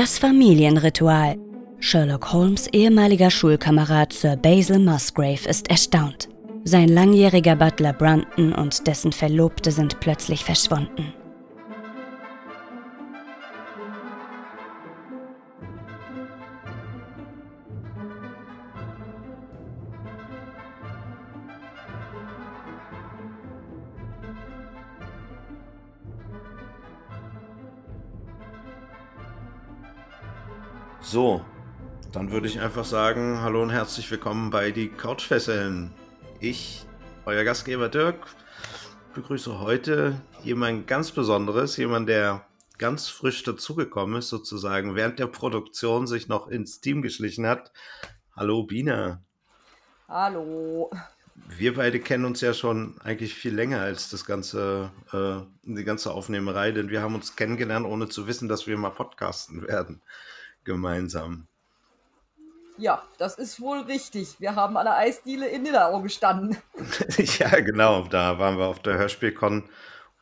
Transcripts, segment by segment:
Das Familienritual. Sherlock Holmes ehemaliger Schulkamerad Sir Basil Musgrave ist erstaunt. Sein langjähriger Butler Brunton und dessen Verlobte sind plötzlich verschwunden. So, dann würde ich einfach sagen, hallo und herzlich willkommen bei die Couchfesseln. Ich, euer Gastgeber Dirk, begrüße heute jemand ganz Besonderes, jemand, der ganz frisch dazugekommen ist, sozusagen, während der Produktion sich noch ins Team geschlichen hat. Hallo Bina. Hallo. Wir beide kennen uns ja schon eigentlich viel länger als das ganze, äh, die ganze Aufnehmerei, denn wir haben uns kennengelernt, ohne zu wissen, dass wir mal podcasten werden gemeinsam. Ja, das ist wohl richtig. Wir haben an der Eisdiele in Nidderau gestanden. ja, genau. Da waren wir auf der Hörspielcon,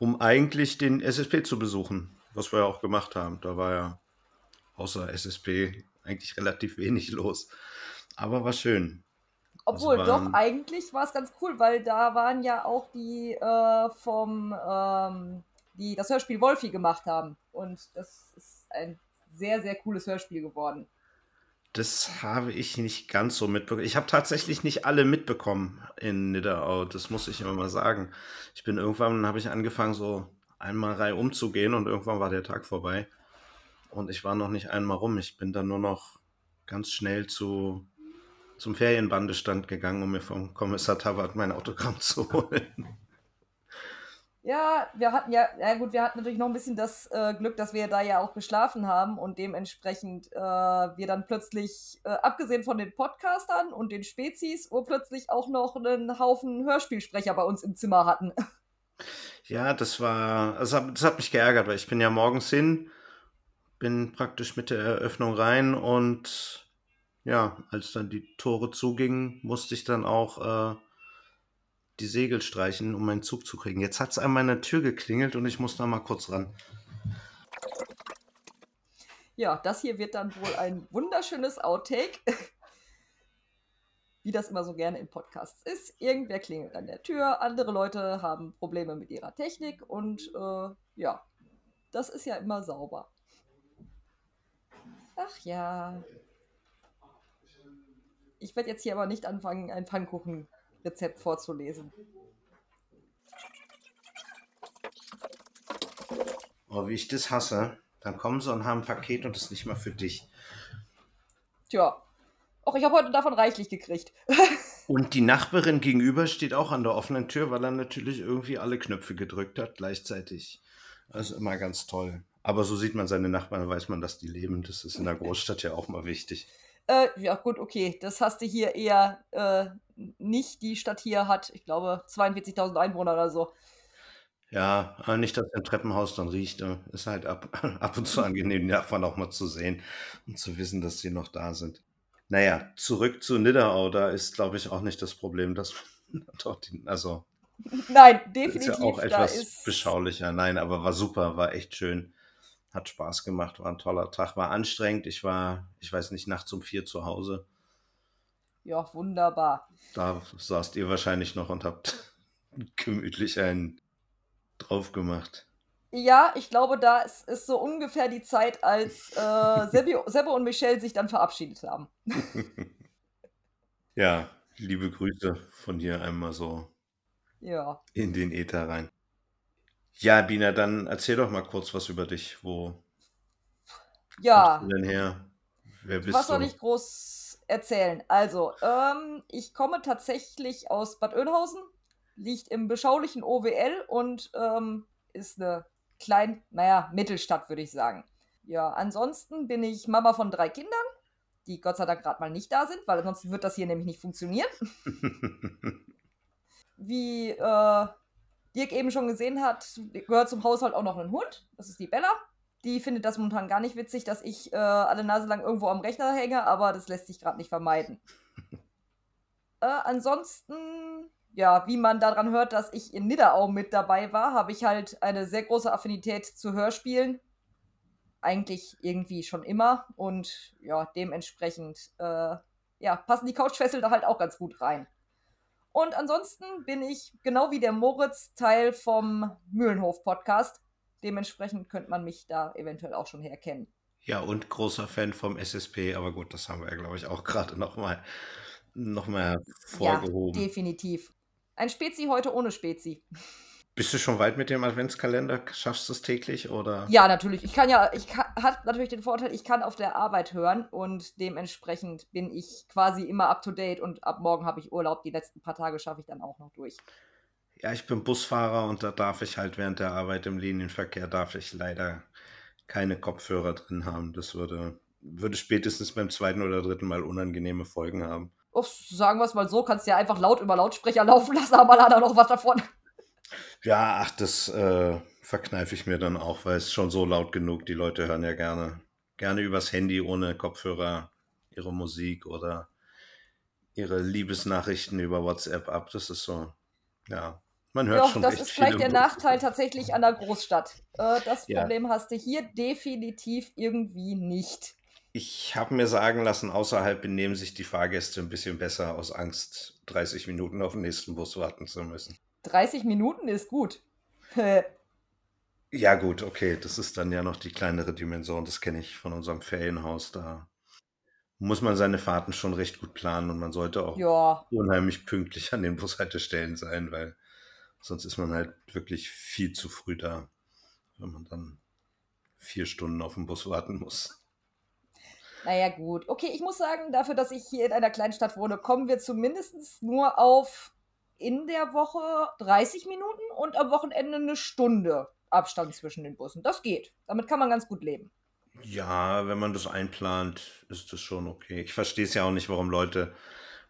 um eigentlich den SSP zu besuchen, was wir ja auch gemacht haben. Da war ja außer SSP eigentlich relativ wenig los. Aber war schön. Obwohl, also doch, eigentlich war es ganz cool, weil da waren ja auch die äh, vom, ähm, die das Hörspiel Wolfi gemacht haben. Und das ist ein sehr, sehr cooles Hörspiel geworden. Das habe ich nicht ganz so mitbekommen. Ich habe tatsächlich nicht alle mitbekommen in Nidderau. Das muss ich immer mal sagen. Ich bin irgendwann, habe ich angefangen, so einmal Reihe umzugehen und irgendwann war der Tag vorbei. Und ich war noch nicht einmal rum. Ich bin dann nur noch ganz schnell zu, zum Ferienbandestand gegangen, um mir vom Kommissar Tavert mein Autogramm zu holen. Ja, wir hatten ja, ja gut, wir hatten natürlich noch ein bisschen das äh, Glück, dass wir da ja auch geschlafen haben und dementsprechend äh, wir dann plötzlich, äh, abgesehen von den Podcastern und den Spezies, urplötzlich auch noch einen Haufen Hörspielsprecher bei uns im Zimmer hatten. Ja, das war, also das hat mich geärgert, weil ich bin ja morgens hin, bin praktisch mit der Eröffnung rein und ja, als dann die Tore zugingen, musste ich dann auch äh, die Segel streichen, um meinen Zug zu kriegen. Jetzt hat es an meiner Tür geklingelt und ich muss da mal kurz ran. Ja, das hier wird dann wohl ein wunderschönes Outtake. Wie das immer so gerne in Podcasts ist. Irgendwer klingelt an der Tür, andere Leute haben Probleme mit ihrer Technik und äh, ja, das ist ja immer sauber. Ach ja. Ich werde jetzt hier aber nicht anfangen, einen Pfannkuchen Rezept vorzulesen. Oh, wie ich das hasse. Dann kommen sie und haben ein Paket und ist nicht mal für dich. Tja. Och, ich habe heute davon reichlich gekriegt. und die Nachbarin gegenüber steht auch an der offenen Tür, weil er natürlich irgendwie alle Knöpfe gedrückt hat gleichzeitig. Das ist immer ganz toll. Aber so sieht man seine Nachbarn, weiß man, dass die leben. Das ist in der Großstadt ja auch mal wichtig. Äh, ja, gut, okay. Das hast du hier eher äh, nicht. Die Stadt hier hat, ich glaube, 42.000 Einwohner oder so. Ja, nicht, dass ein Treppenhaus dann riecht. Ne? Ist halt ab, ab und zu angenehm, die Nachbarn auch mal zu sehen und zu wissen, dass sie noch da sind. Naja, zurück zu Nidderau. Da ist, glaube ich, auch nicht das Problem, dass man dort, also. Nein, definitiv. Ist ja auch etwas beschaulicher. Nein, aber war super, war echt schön. Hat Spaß gemacht, war ein toller Tag, war anstrengend. Ich war, ich weiß nicht, nachts um vier zu Hause. Ja, wunderbar. Da saßt ihr wahrscheinlich noch und habt gemütlich einen drauf gemacht. Ja, ich glaube, da ist, ist so ungefähr die Zeit, als äh, Sebbe, Sebbe und Michelle sich dann verabschiedet haben. ja, liebe Grüße von hier einmal so ja. in den Äther rein. Ja, Bina, dann erzähl doch mal kurz was über dich. Wo ja. kommst du denn her? Wer bist was du? soll ich groß erzählen? Also, ähm, ich komme tatsächlich aus Bad Oeynhausen, liegt im beschaulichen OWL und ähm, ist eine kleine, naja, Mittelstadt, würde ich sagen. Ja, ansonsten bin ich Mama von drei Kindern, die Gott sei Dank gerade mal nicht da sind, weil ansonsten wird das hier nämlich nicht funktionieren. Wie äh, Dirk eben schon gesehen hat, gehört zum Haushalt auch noch ein Hund. Das ist die Bella. Die findet das momentan gar nicht witzig, dass ich äh, alle Nase lang irgendwo am Rechner hänge, aber das lässt sich gerade nicht vermeiden. äh, ansonsten, ja, wie man daran hört, dass ich in Nidderau mit dabei war, habe ich halt eine sehr große Affinität zu Hörspielen. eigentlich irgendwie schon immer und ja, dementsprechend äh, ja, passen die Couchfessel da halt auch ganz gut rein. Und ansonsten bin ich, genau wie der Moritz, Teil vom Mühlenhof-Podcast. Dementsprechend könnte man mich da eventuell auch schon herkennen. Ja, und großer Fan vom SSP, aber gut, das haben wir ja, glaube ich, auch gerade nochmal noch mal vorgehoben. Ja, definitiv. Ein Spezi heute ohne Spezi. Bist du schon weit mit dem Adventskalender? Schaffst du es täglich oder? Ja, natürlich. Ich kann ja, ich habe natürlich den Vorteil, ich kann auf der Arbeit hören und dementsprechend bin ich quasi immer up to date und ab morgen habe ich Urlaub. Die letzten paar Tage schaffe ich dann auch noch durch. Ja, ich bin Busfahrer und da darf ich halt während der Arbeit im Linienverkehr darf ich leider keine Kopfhörer drin haben. Das würde, würde spätestens beim zweiten oder dritten Mal unangenehme Folgen haben. Oh, sagen wir es mal so, kannst du ja einfach laut über Lautsprecher laufen lassen, aber hat da noch was davon. Ja, ach, das äh, verkneife ich mir dann auch, weil es schon so laut genug. Die Leute hören ja gerne, gerne übers Handy ohne Kopfhörer ihre Musik oder ihre Liebesnachrichten über WhatsApp ab. Das ist so, ja, man hört Doch, schon das ist vielleicht der. Nachteil tatsächlich an der Großstadt. Äh, das Ja. Problem hast du hier definitiv irgendwie nicht. Ich habe mir sagen lassen, außerhalb benehmen sich die Fahrgäste ein bisschen besser aus Angst, 30 Minuten auf den nächsten Bus warten zu müssen. 30 Minuten ist gut. Ja, gut, okay, das ist dann ja noch die kleinere Dimension. Das kenne ich von unserem Ferienhaus. Da muss man seine Fahrten schon recht gut planen und man sollte auch ja, unheimlich pünktlich an den Bushaltestellen sein, weil sonst ist man halt wirklich viel zu früh da, wenn man dann vier Stunden auf den Bus warten muss. naja, gut. Okay, ich muss sagen, dafür, dass ich hier in einer kleinen Stadt wohne, kommen wir zumindest nur auf in der Woche 30 Minuten und am Wochenende eine Stunde Abstand zwischen den Bussen. Das geht. Damit kann man ganz gut leben. Ja, wenn man das einplant, ist das schon okay. Ich verstehe es ja auch nicht, warum Leute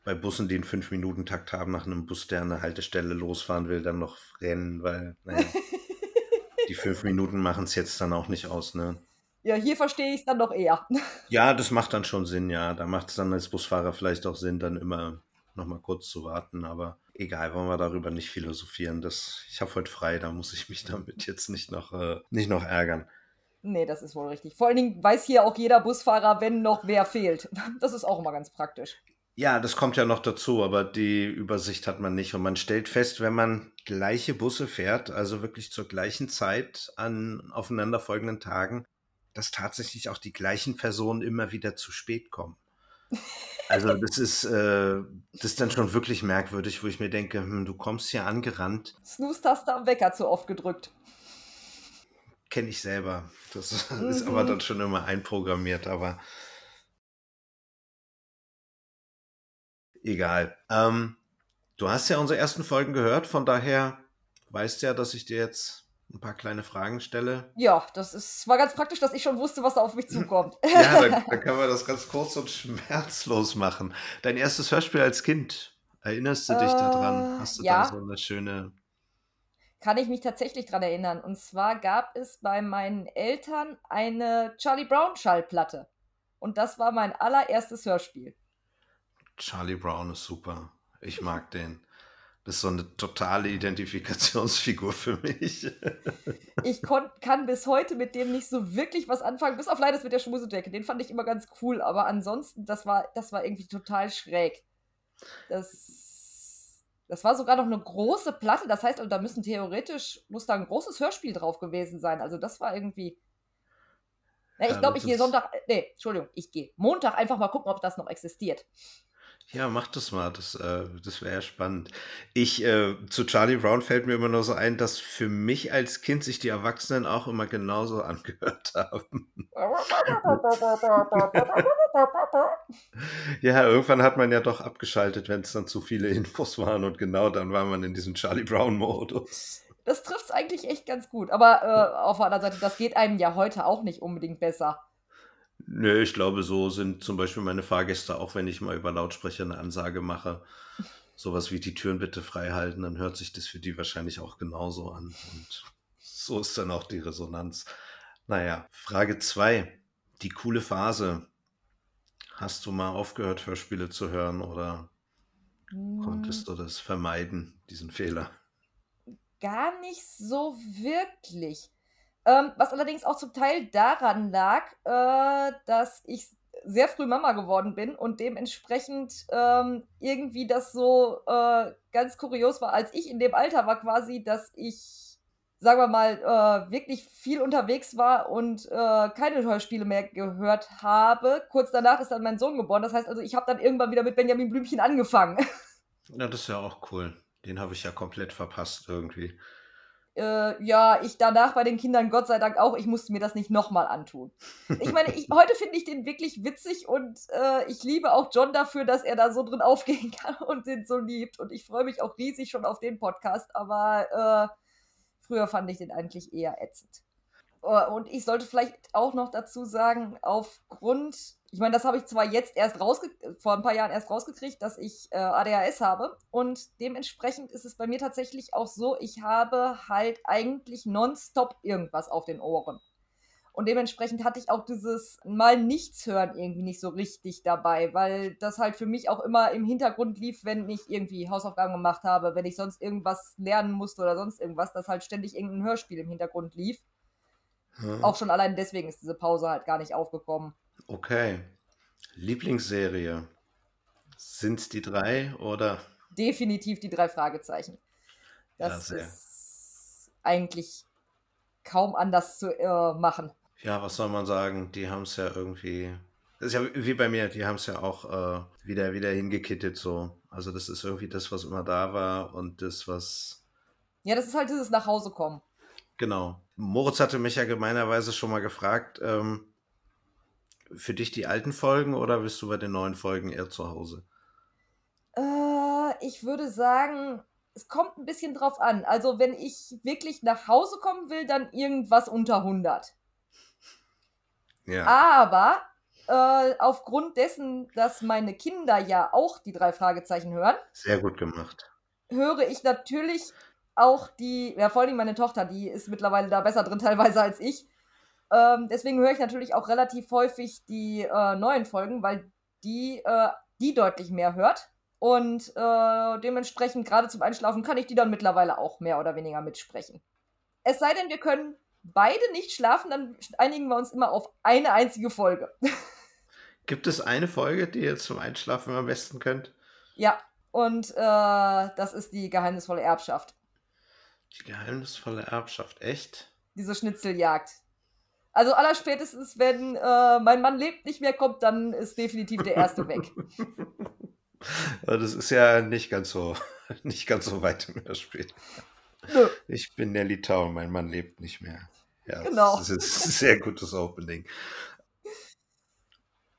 bei Bussen, die einen 5-Minuten-Takt haben, nach einem Bus, der an der Haltestelle losfahren will, dann noch rennen, weil, naja, die fünf Minuten machen es jetzt dann auch nicht aus, ne? Ja, hier verstehe ich es dann doch eher. Ja, das macht dann schon Sinn, ja. Da macht es dann als Busfahrer vielleicht auch Sinn, dann immer noch mal kurz zu warten. Aber egal, wollen wir darüber nicht philosophieren. Das, ich habe heute frei, da muss ich mich damit jetzt nicht noch, äh, nicht noch ärgern. Nee, das ist wohl richtig. Vor allen Dingen weiß hier auch jeder Busfahrer, wenn noch wer fehlt. Das ist auch immer ganz praktisch. Ja, das kommt ja noch dazu, aber die Übersicht hat man nicht. Und man stellt fest, wenn man gleiche Busse fährt, also wirklich zur gleichen Zeit an aufeinanderfolgenden Tagen, dass tatsächlich auch die gleichen Personen immer wieder zu spät kommen. Also das ist, äh, das ist dann schon wirklich merkwürdig, wo ich mir denke, hm, du kommst hier angerannt, Snooze-Taste am Wecker zu oft gedrückt. kenne ich selber. Das ist Mhm. aber dann schon immer einprogrammiert, aber egal. Ähm, du hast ja unsere ersten Folgen gehört, von daher weißt ja, dass ich dir jetzt ein paar kleine Fragen stelle. Ja, das ist, war ganz praktisch, dass ich schon wusste, was da auf mich zukommt. Ja, dann, dann können wir das ganz kurz und schmerzlos machen. Dein erstes Hörspiel als Kind, erinnerst du dich daran? Äh, Hast du ja. da so eine schöne... Kann ich mich tatsächlich dran erinnern. Und zwar gab es bei meinen Eltern eine Charlie Brown Schallplatte. Und das war mein allererstes Hörspiel. Charlie Brown ist super. Ich mag den. Das ist so eine totale Identifikationsfigur für mich. Ich kann bis heute mit dem nicht so wirklich was anfangen, bis auf leider mit der Schmusedecke. Den fand ich immer ganz cool, aber ansonsten, das war, das war irgendwie total schräg. Das, das war sogar noch eine große Platte, das heißt, also, da müssen theoretisch, muss da ein großes Hörspiel drauf gewesen sein. Also das war irgendwie. Na, ich Ja, glaube, ich gehe Sonntag, nee, Entschuldigung, ich gehe Montag einfach mal gucken, ob das noch existiert. Ja, mach das mal. Das, äh, das wäre spannend. Ich, äh, zu Charlie Brown fällt mir immer nur so ein, dass für mich als Kind sich die Erwachsenen auch immer genauso angehört haben. Ja, irgendwann hat man ja doch abgeschaltet, wenn es dann zu viele Infos waren und genau dann war man in diesem Charlie Brown-Modus. Das trifft es eigentlich echt ganz gut. Aber äh, auf der anderen Seite, das geht einem ja heute auch nicht unbedingt besser. Nö, ich glaube, so sind zum Beispiel meine Fahrgäste, auch wenn ich mal über Lautsprecher eine Ansage mache, sowas wie die Türen bitte frei halten, dann hört sich das für die wahrscheinlich auch genauso an. Und so ist dann auch die Resonanz. Naja, Frage 2. Die coole Phase. Hast du mal aufgehört, Hörspiele zu hören oder Hm, konntest du das vermeiden, diesen Fehler? Gar nicht so wirklich. Ähm, was allerdings auch zum Teil daran lag, äh, dass ich sehr früh Mama geworden bin und dementsprechend ähm, irgendwie das so äh, ganz kurios war, als ich in dem Alter war quasi, dass ich, sagen wir mal, äh, wirklich viel unterwegs war und äh, keine Hörspiele mehr gehört habe. Kurz danach ist dann mein Sohn geboren. Das heißt also, ich habe dann irgendwann wieder mit Benjamin Blümchen angefangen. Ja, das ist ja auch cool. Den habe ich ja komplett verpasst irgendwie. Äh, ja, ich danach bei den Kindern Gott sei Dank auch, ich musste mir das nicht nochmal antun. Ich meine, ich, heute finde ich den wirklich witzig und äh, ich liebe auch John dafür, dass er da so drin aufgehen kann und den so liebt. Und ich freue mich auch riesig schon auf den Podcast, aber äh, früher fand ich den eigentlich eher ätzend. Äh, und ich sollte vielleicht auch noch dazu sagen, aufgrund ich meine, das habe ich zwar jetzt erst rausgekriegt, vor ein paar Jahren erst rausgekriegt, dass ich äh, ADHS habe. Und dementsprechend ist es bei mir tatsächlich auch so, ich habe halt eigentlich nonstop irgendwas auf den Ohren. Und dementsprechend hatte ich auch dieses mal nichts hören irgendwie nicht so richtig dabei, weil das halt für mich auch immer im Hintergrund lief, wenn ich irgendwie Hausaufgaben gemacht habe, wenn ich sonst irgendwas lernen musste oder sonst irgendwas, dass halt ständig irgendein Hörspiel im Hintergrund lief. Hm. Auch schon allein deswegen ist diese Pause halt gar nicht aufgekommen. Okay. Lieblingsserie. Sind die drei oder? Definitiv die drei Fragezeichen. Das ja, ist eigentlich kaum anders zu äh, machen. Ja, was soll man sagen? Die haben es ja irgendwie. Das ist ja wie bei mir, die haben es ja auch äh, wieder, wieder hingekittet so. Also das ist irgendwie das, was immer da war und das, was. Ja, das ist halt dieses Nachhausekommen. Genau. Moritz hatte mich ja gemeinerweise schon mal gefragt, ähm, für dich die alten Folgen oder bist du bei den neuen Folgen eher zu Hause? Äh, ich würde sagen, es kommt ein bisschen drauf an. Also, wenn ich wirklich nach Hause kommen will, dann irgendwas unter 100. Ja. Aber äh, aufgrund dessen, dass meine Kinder ja auch die drei Fragezeichen hören. Sehr gut gemacht. Höre ich natürlich auch die, ja, vor allem meine Tochter, die ist mittlerweile da besser drin teilweise als ich. Ähm, deswegen höre ich natürlich auch relativ häufig die äh, neuen Folgen, weil die, äh, die deutlich mehr hört. Und äh, dementsprechend, gerade zum Einschlafen, kann ich die dann mittlerweile auch mehr oder weniger mitsprechen. Es sei denn, wir können beide nicht schlafen, dann einigen wir uns immer auf eine einzige Folge. Gibt es eine Folge, die ihr zum Einschlafen am besten könnt? Ja, und äh, das ist die geheimnisvolle Erbschaft. Die geheimnisvolle Erbschaft, echt? Diese Schnitzeljagd. Also allerspätestens, wenn äh, mein Mann lebt nicht mehr kommt, dann ist definitiv der erste weg. Das ist ja nicht ganz so, nicht ganz so weit im Hörspiel. Nö. Ich bin der Litauer, mein Mann lebt nicht mehr. Ja, genau. Das ist ein sehr gutes Opening.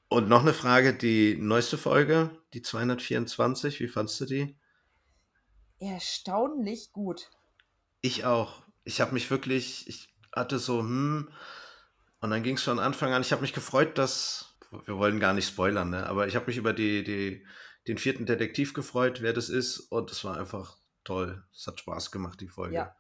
Und noch eine Frage, die neueste Folge, die 224, wie fandst du die? Erstaunlich gut. Ich auch. Ich habe mich wirklich, ich hatte so, hm, und dann ging es von Anfang an, ich habe mich gefreut, dass, wir wollen gar nicht spoilern, ne? aber ich habe mich über die, die, den vierten Detektiv gefreut, wer das ist. Und es war einfach toll. Es hat Spaß gemacht, die Folge. Ja.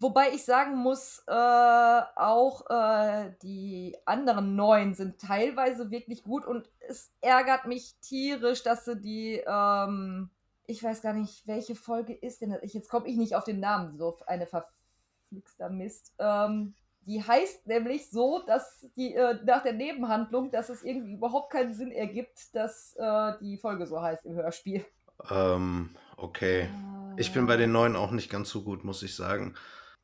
Wobei ich sagen muss, äh, auch äh, die anderen neun sind teilweise wirklich gut und es ärgert mich tierisch, dass sie die, ähm, ich weiß gar nicht, welche Folge ist denn das? Ich, jetzt komme ich nicht auf den Namen, so eine verflixter Mist. Ähm, die heißt nämlich so, dass die äh, nach der Nebenhandlung, dass es irgendwie überhaupt keinen Sinn ergibt, dass äh, die Folge so heißt im Hörspiel. Ähm, okay. Ich bin bei den neuen auch nicht ganz so gut, muss ich sagen.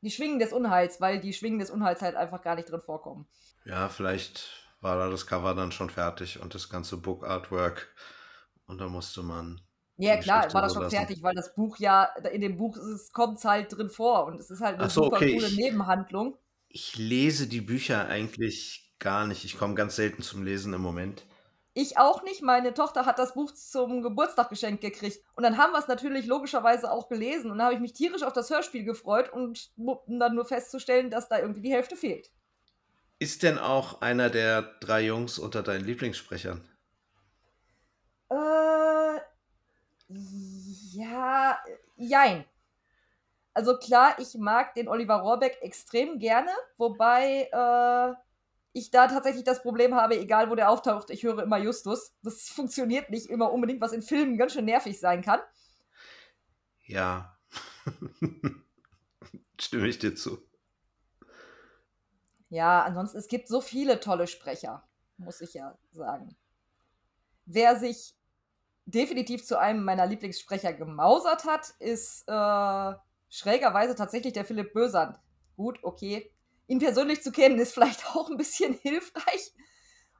Die Schwingen des Unheils, weil die Schwingen des Unheils halt einfach gar nicht drin vorkommen. Ja, vielleicht war da das Cover dann schon fertig und das ganze Book Artwork. Und da musste man. Ja, klar, war das schon lassen. fertig, weil das Buch ja, in dem Buch kommt es halt drin vor und es ist halt eine so, super okay. coole Nebenhandlung. Ich lese die Bücher eigentlich gar nicht. Ich komme ganz selten zum Lesen im Moment. Ich auch nicht. Meine Tochter hat das Buch zum Geburtstag geschenkt gekriegt. Und dann haben wir es natürlich logischerweise auch gelesen. Und dann habe ich mich tierisch auf das Hörspiel gefreut und um dann nur festzustellen, dass da irgendwie die Hälfte fehlt. Ist denn auch einer der drei Jungs unter deinen Lieblingssprechern? Äh, ja, jein. Also klar, ich mag den Oliver Rohrbeck extrem gerne, wobei äh, ich da tatsächlich das Problem habe, egal wo der auftaucht, ich höre immer Justus. Das funktioniert nicht immer unbedingt, was in Filmen ganz schön nervig sein kann. Ja. Stimme ich dir zu. Ja, ansonsten, es gibt so viele tolle Sprecher, muss ich ja sagen. Wer sich definitiv zu einem meiner Lieblingssprecher gemausert hat, ist äh, schrägerweise tatsächlich der Philipp Bösand. Gut, okay. Ihn persönlich zu kennen, ist vielleicht auch ein bisschen hilfreich.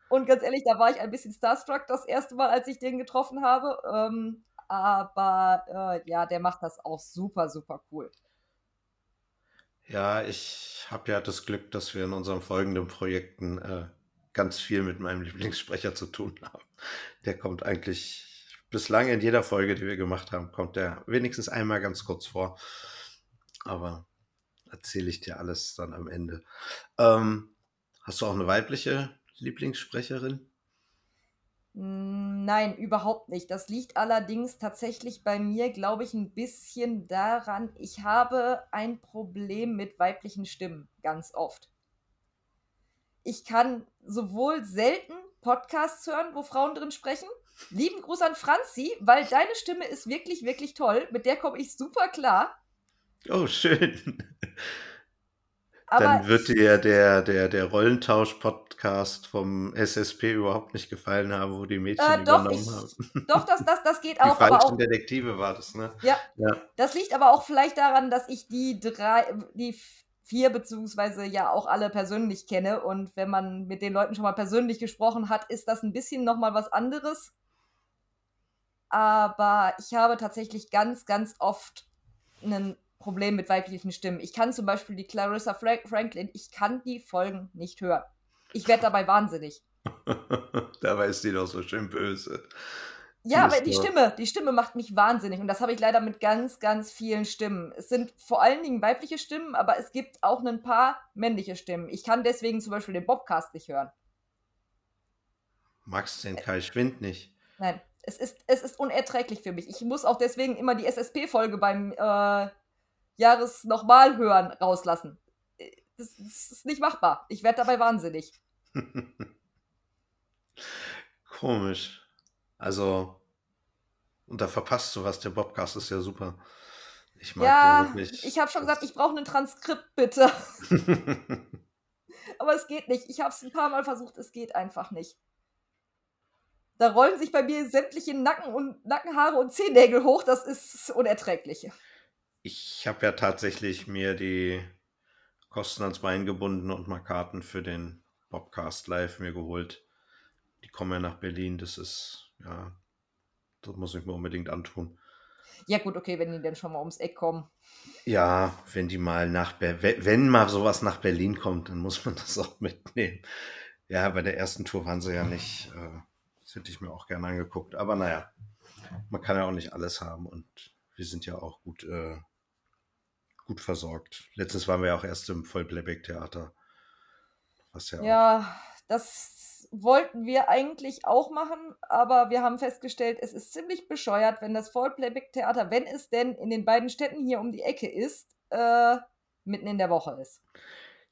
Und ganz ehrlich, da war ich ein bisschen starstruck das erste Mal, als ich den getroffen habe. Ähm, aber äh, ja, der macht das auch super, super cool. Ja, ich habe ja das Glück, dass wir in unseren folgenden Projekten äh, ganz viel mit meinem Lieblingssprecher zu tun haben. Der kommt eigentlich bislang in jeder Folge, die wir gemacht haben, kommt der wenigstens einmal ganz kurz vor. Aber erzähle ich dir alles dann am Ende. Ähm, hast du auch eine weibliche Lieblingssprecherin? Hm, nein, überhaupt nicht. Das liegt allerdings tatsächlich bei mir, glaube ich, ein bisschen daran, ich habe ein Problem mit weiblichen Stimmen ganz oft. Ich kann sowohl selten Podcasts hören, wo Frauen drin sprechen. Lieben Gruß an Franzi, weil deine Stimme ist wirklich, wirklich toll. Mit der komme ich super klar. Oh, schön. Aber Dann wird dir der, der, der Rollentausch-Podcast vom SSP überhaupt nicht gefallen haben, wo die Mädchen äh, doch, übernommen ich, haben. Doch, das, das, das geht auch. Die falschen auch, Detektive war das, ne? Ja, ja. Das liegt aber auch vielleicht daran, dass ich die drei, die vier beziehungsweise ja auch alle persönlich kenne. Und wenn man mit den Leuten schon mal persönlich gesprochen hat, ist das ein bisschen nochmal was anderes. Aber ich habe tatsächlich ganz, ganz oft einen Problem mit weiblichen Stimmen. Ich kann zum Beispiel die Clarissa Frank Franklin, ich kann die Folgen nicht hören. Ich werde dabei wahnsinnig. dabei ist die doch so schön böse. Ja, aber die Stimme, die Stimme macht mich wahnsinnig und das habe ich leider mit ganz, ganz vielen Stimmen. Es sind vor allen Dingen weibliche Stimmen, aber es gibt auch ein paar männliche Stimmen. Ich kann deswegen zum Beispiel den Bobcast nicht hören. Magst du den Kai Schwind nicht? Nein, es ist, es ist unerträglich für mich. Ich muss auch deswegen immer die SSP-Folge beim äh, Jahres nochmal hören rauslassen. Das, das ist nicht machbar. Ich werde dabei wahnsinnig. Komisch. Also, und da verpasst du was. Der Bobcast ist ja super. Ich mag ja, den wirklich. Ich habe schon gesagt, ich brauche ein Transkript, bitte. Aber es geht nicht. Ich habe es ein paar Mal versucht, es geht einfach nicht. Da rollen sich bei mir sämtliche Nacken und Nackenhaare und Zehennägel hoch. Das ist unerträglich. Ich habe ja tatsächlich mir die Kosten ans Bein gebunden und mal Karten für den Bobcast Live mir geholt. Die kommen ja nach Berlin. Das ist, ja, das muss ich mir unbedingt antun. Ja, gut, okay, wenn die denn schon mal ums Eck kommen. Ja, wenn die mal nach Ber wenn mal sowas nach Berlin kommt, dann muss man das auch mitnehmen. Ja, bei der ersten Tour waren sie ja nicht. Äh, das hätte ich mir auch gerne angeguckt. Aber naja, man kann ja auch nicht alles haben und wir sind ja auch gut äh, gut versorgt. Letztes waren wir ja auch erst im Vollplayback-Theater. Was ja, ja das wollten wir eigentlich auch machen, aber wir haben festgestellt, es ist ziemlich bescheuert, wenn das Vollplayback-Theater, wenn es denn in den beiden Städten hier um die Ecke ist, äh, mitten in der Woche ist.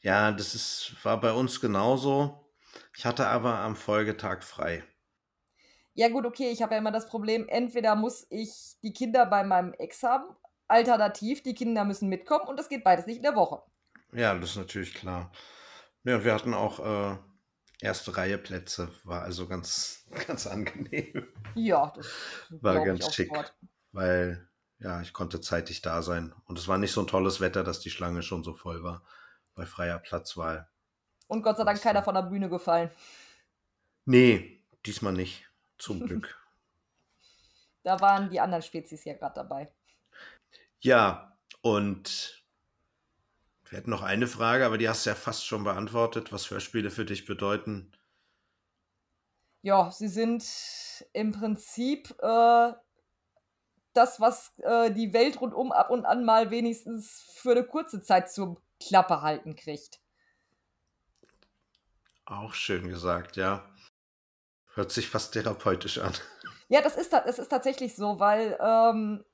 Ja, das ist, war bei uns genauso. Ich hatte aber am Folgetag frei. Ja, gut, okay, ich habe ja immer das Problem, entweder muss ich die Kinder bei meinem Ex haben Alternativ, die Kinder müssen mitkommen und das geht beides nicht in der Woche. Ja, das ist natürlich klar. Ja, und wir hatten auch äh, erste Reihe Plätze, war also ganz, ganz angenehm. Ja, das war ganz schick, weil ja, ich konnte zeitig da sein. Und es war nicht so ein tolles Wetter, dass die Schlange schon so voll war bei freier Platzwahl. Und Gott sei Dank keiner von der Bühne gefallen. Nee, diesmal nicht. Zum Glück. da waren die anderen Spezies ja gerade dabei. Ja, und wir hätten noch eine Frage, aber die hast du ja fast schon beantwortet, was Hörspiele für dich bedeuten. Ja, sie sind im Prinzip äh, das, was äh, die Welt rundum ab und an mal wenigstens für eine kurze Zeit zur Klappe halten kriegt. Auch schön gesagt, ja. Hört sich fast therapeutisch an. Ja, das ist, das ist tatsächlich so, weil ähm,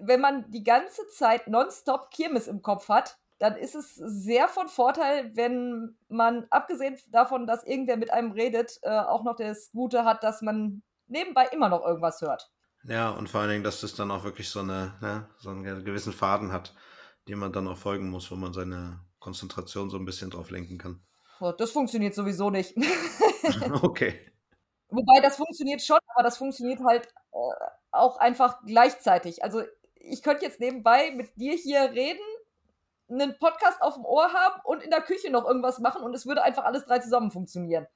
wenn man die ganze Zeit nonstop Kirmes im Kopf hat, dann ist es sehr von Vorteil, wenn man, abgesehen davon, dass irgendwer mit einem redet, äh, auch noch das Gute hat, dass man nebenbei immer noch irgendwas hört. Ja, und vor allen Dingen, dass das dann auch wirklich so, eine, ne, so einen gewissen Faden hat, dem man dann auch folgen muss, wo man seine Konzentration so ein bisschen drauf lenken kann. Oh, das funktioniert sowieso nicht. okay. Wobei das funktioniert schon, aber das funktioniert halt äh, auch einfach gleichzeitig. Also ich könnte jetzt nebenbei mit dir hier reden, einen Podcast auf dem Ohr haben und in der Küche noch irgendwas machen und es würde einfach alles drei zusammen funktionieren.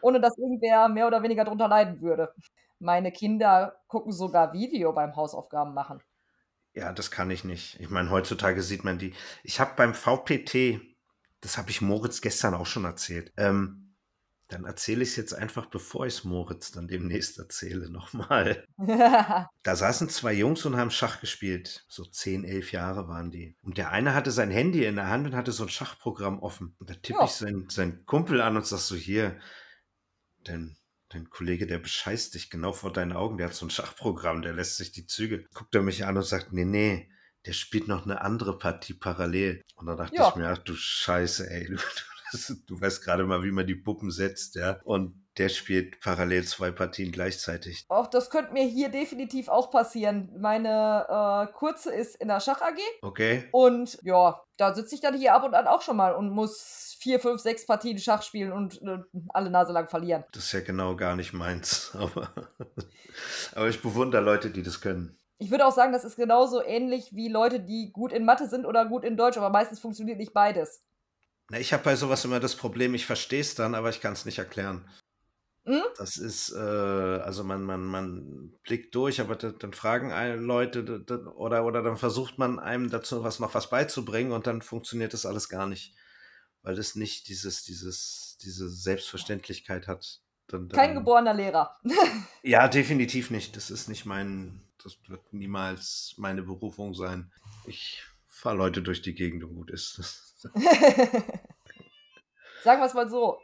Ohne dass irgendwer mehr oder weniger drunter leiden würde. Meine Kinder gucken sogar Video beim Hausaufgaben machen. Ja, das kann ich nicht. Ich meine, heutzutage sieht man die. Ich habe beim VPT, das habe ich Moritz gestern auch schon erzählt, ähm, dann erzähle ich es jetzt einfach, bevor ich es Moritz dann demnächst erzähle, nochmal. da saßen zwei Jungs und haben Schach gespielt. So zehn, elf Jahre waren die. Und der eine hatte sein Handy in der Hand und hatte so ein Schachprogramm offen. Und da tippe ich seinen, seinen Kumpel an und sag so, hier, dein, dein Kollege, der bescheißt dich genau vor deinen Augen. Der hat so ein Schachprogramm, der lässt sich die Züge. Guckt er mich an und sagt, nee, nee, der spielt noch eine andere Partie parallel. Und da dachte ja. ich mir, ach du Scheiße, ey, du, du weißt gerade mal, wie man die Puppen setzt, ja. Und der spielt parallel zwei Partien gleichzeitig. Auch das könnte mir hier definitiv auch passieren. Meine äh, kurze ist in der Schach AG. Okay. Und ja, da sitze ich dann hier ab und an auch schon mal und muss vier, fünf, sechs Partien Schach spielen und äh, alle Nase lang verlieren. Das ist ja genau gar nicht meins. Aber, aber ich bewundere Leute, die das können. Ich würde auch sagen, das ist genauso ähnlich wie Leute, die gut in Mathe sind oder gut in Deutsch, aber meistens funktioniert nicht beides. Na, ich habe bei sowas immer das Problem, ich verstehe es dann, aber ich kann es nicht erklären. Hm? Das ist, äh, also man, man, man blickt durch, aber dann, dann fragen Leute oder, oder dann versucht man einem dazu was noch was beizubringen und dann funktioniert das alles gar nicht. Weil es nicht dieses, dieses, diese Selbstverständlichkeit hat. Dann, dann, Kein geborener Lehrer. ja, definitiv nicht. Das ist nicht mein, das wird niemals meine Berufung sein. Ich fahre Leute durch die Gegend und gut ist. Sagen wir es mal so.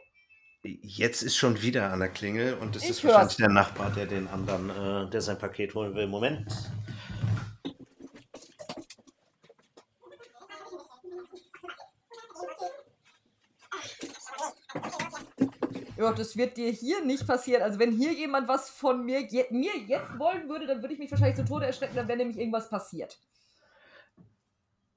Jetzt ist schon wieder an der Klingel und es ist hör's. wahrscheinlich der Nachbar, der den anderen, äh, der sein Paket holen will. Moment. Ja, das wird dir hier nicht passieren. Also wenn hier jemand was von mir, je, mir jetzt wollen würde, dann würde ich mich wahrscheinlich zu Tode erschrecken, dann wäre nämlich irgendwas passiert.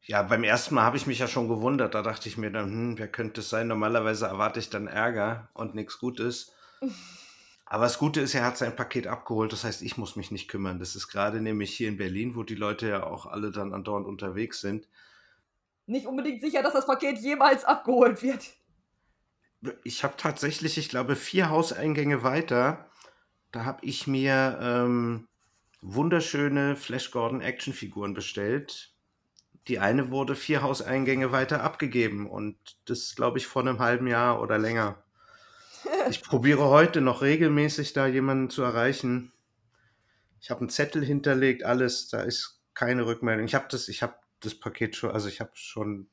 Ja, beim ersten Mal habe ich mich ja schon gewundert. Da dachte ich mir dann, hm, wer könnte es sein? Normalerweise erwarte ich dann Ärger und nichts Gutes. Aber das Gute ist, er hat sein Paket abgeholt. Das heißt, ich muss mich nicht kümmern. Das ist gerade nämlich hier in Berlin, wo die Leute ja auch alle dann andauernd unterwegs sind. Nicht unbedingt sicher, dass das Paket jemals abgeholt wird. Ich habe tatsächlich, ich glaube, vier Hauseingänge weiter. Da habe ich mir ähm, wunderschöne Flash Gordon Actionfiguren bestellt die eine wurde vier Hauseingänge weiter abgegeben und das, glaube ich, vor einem halben Jahr oder länger. Ich probiere heute noch regelmäßig da jemanden zu erreichen. Ich habe einen Zettel hinterlegt, alles, da ist keine Rückmeldung. Ich habe das, ich habe das Paket schon, also ich habe schon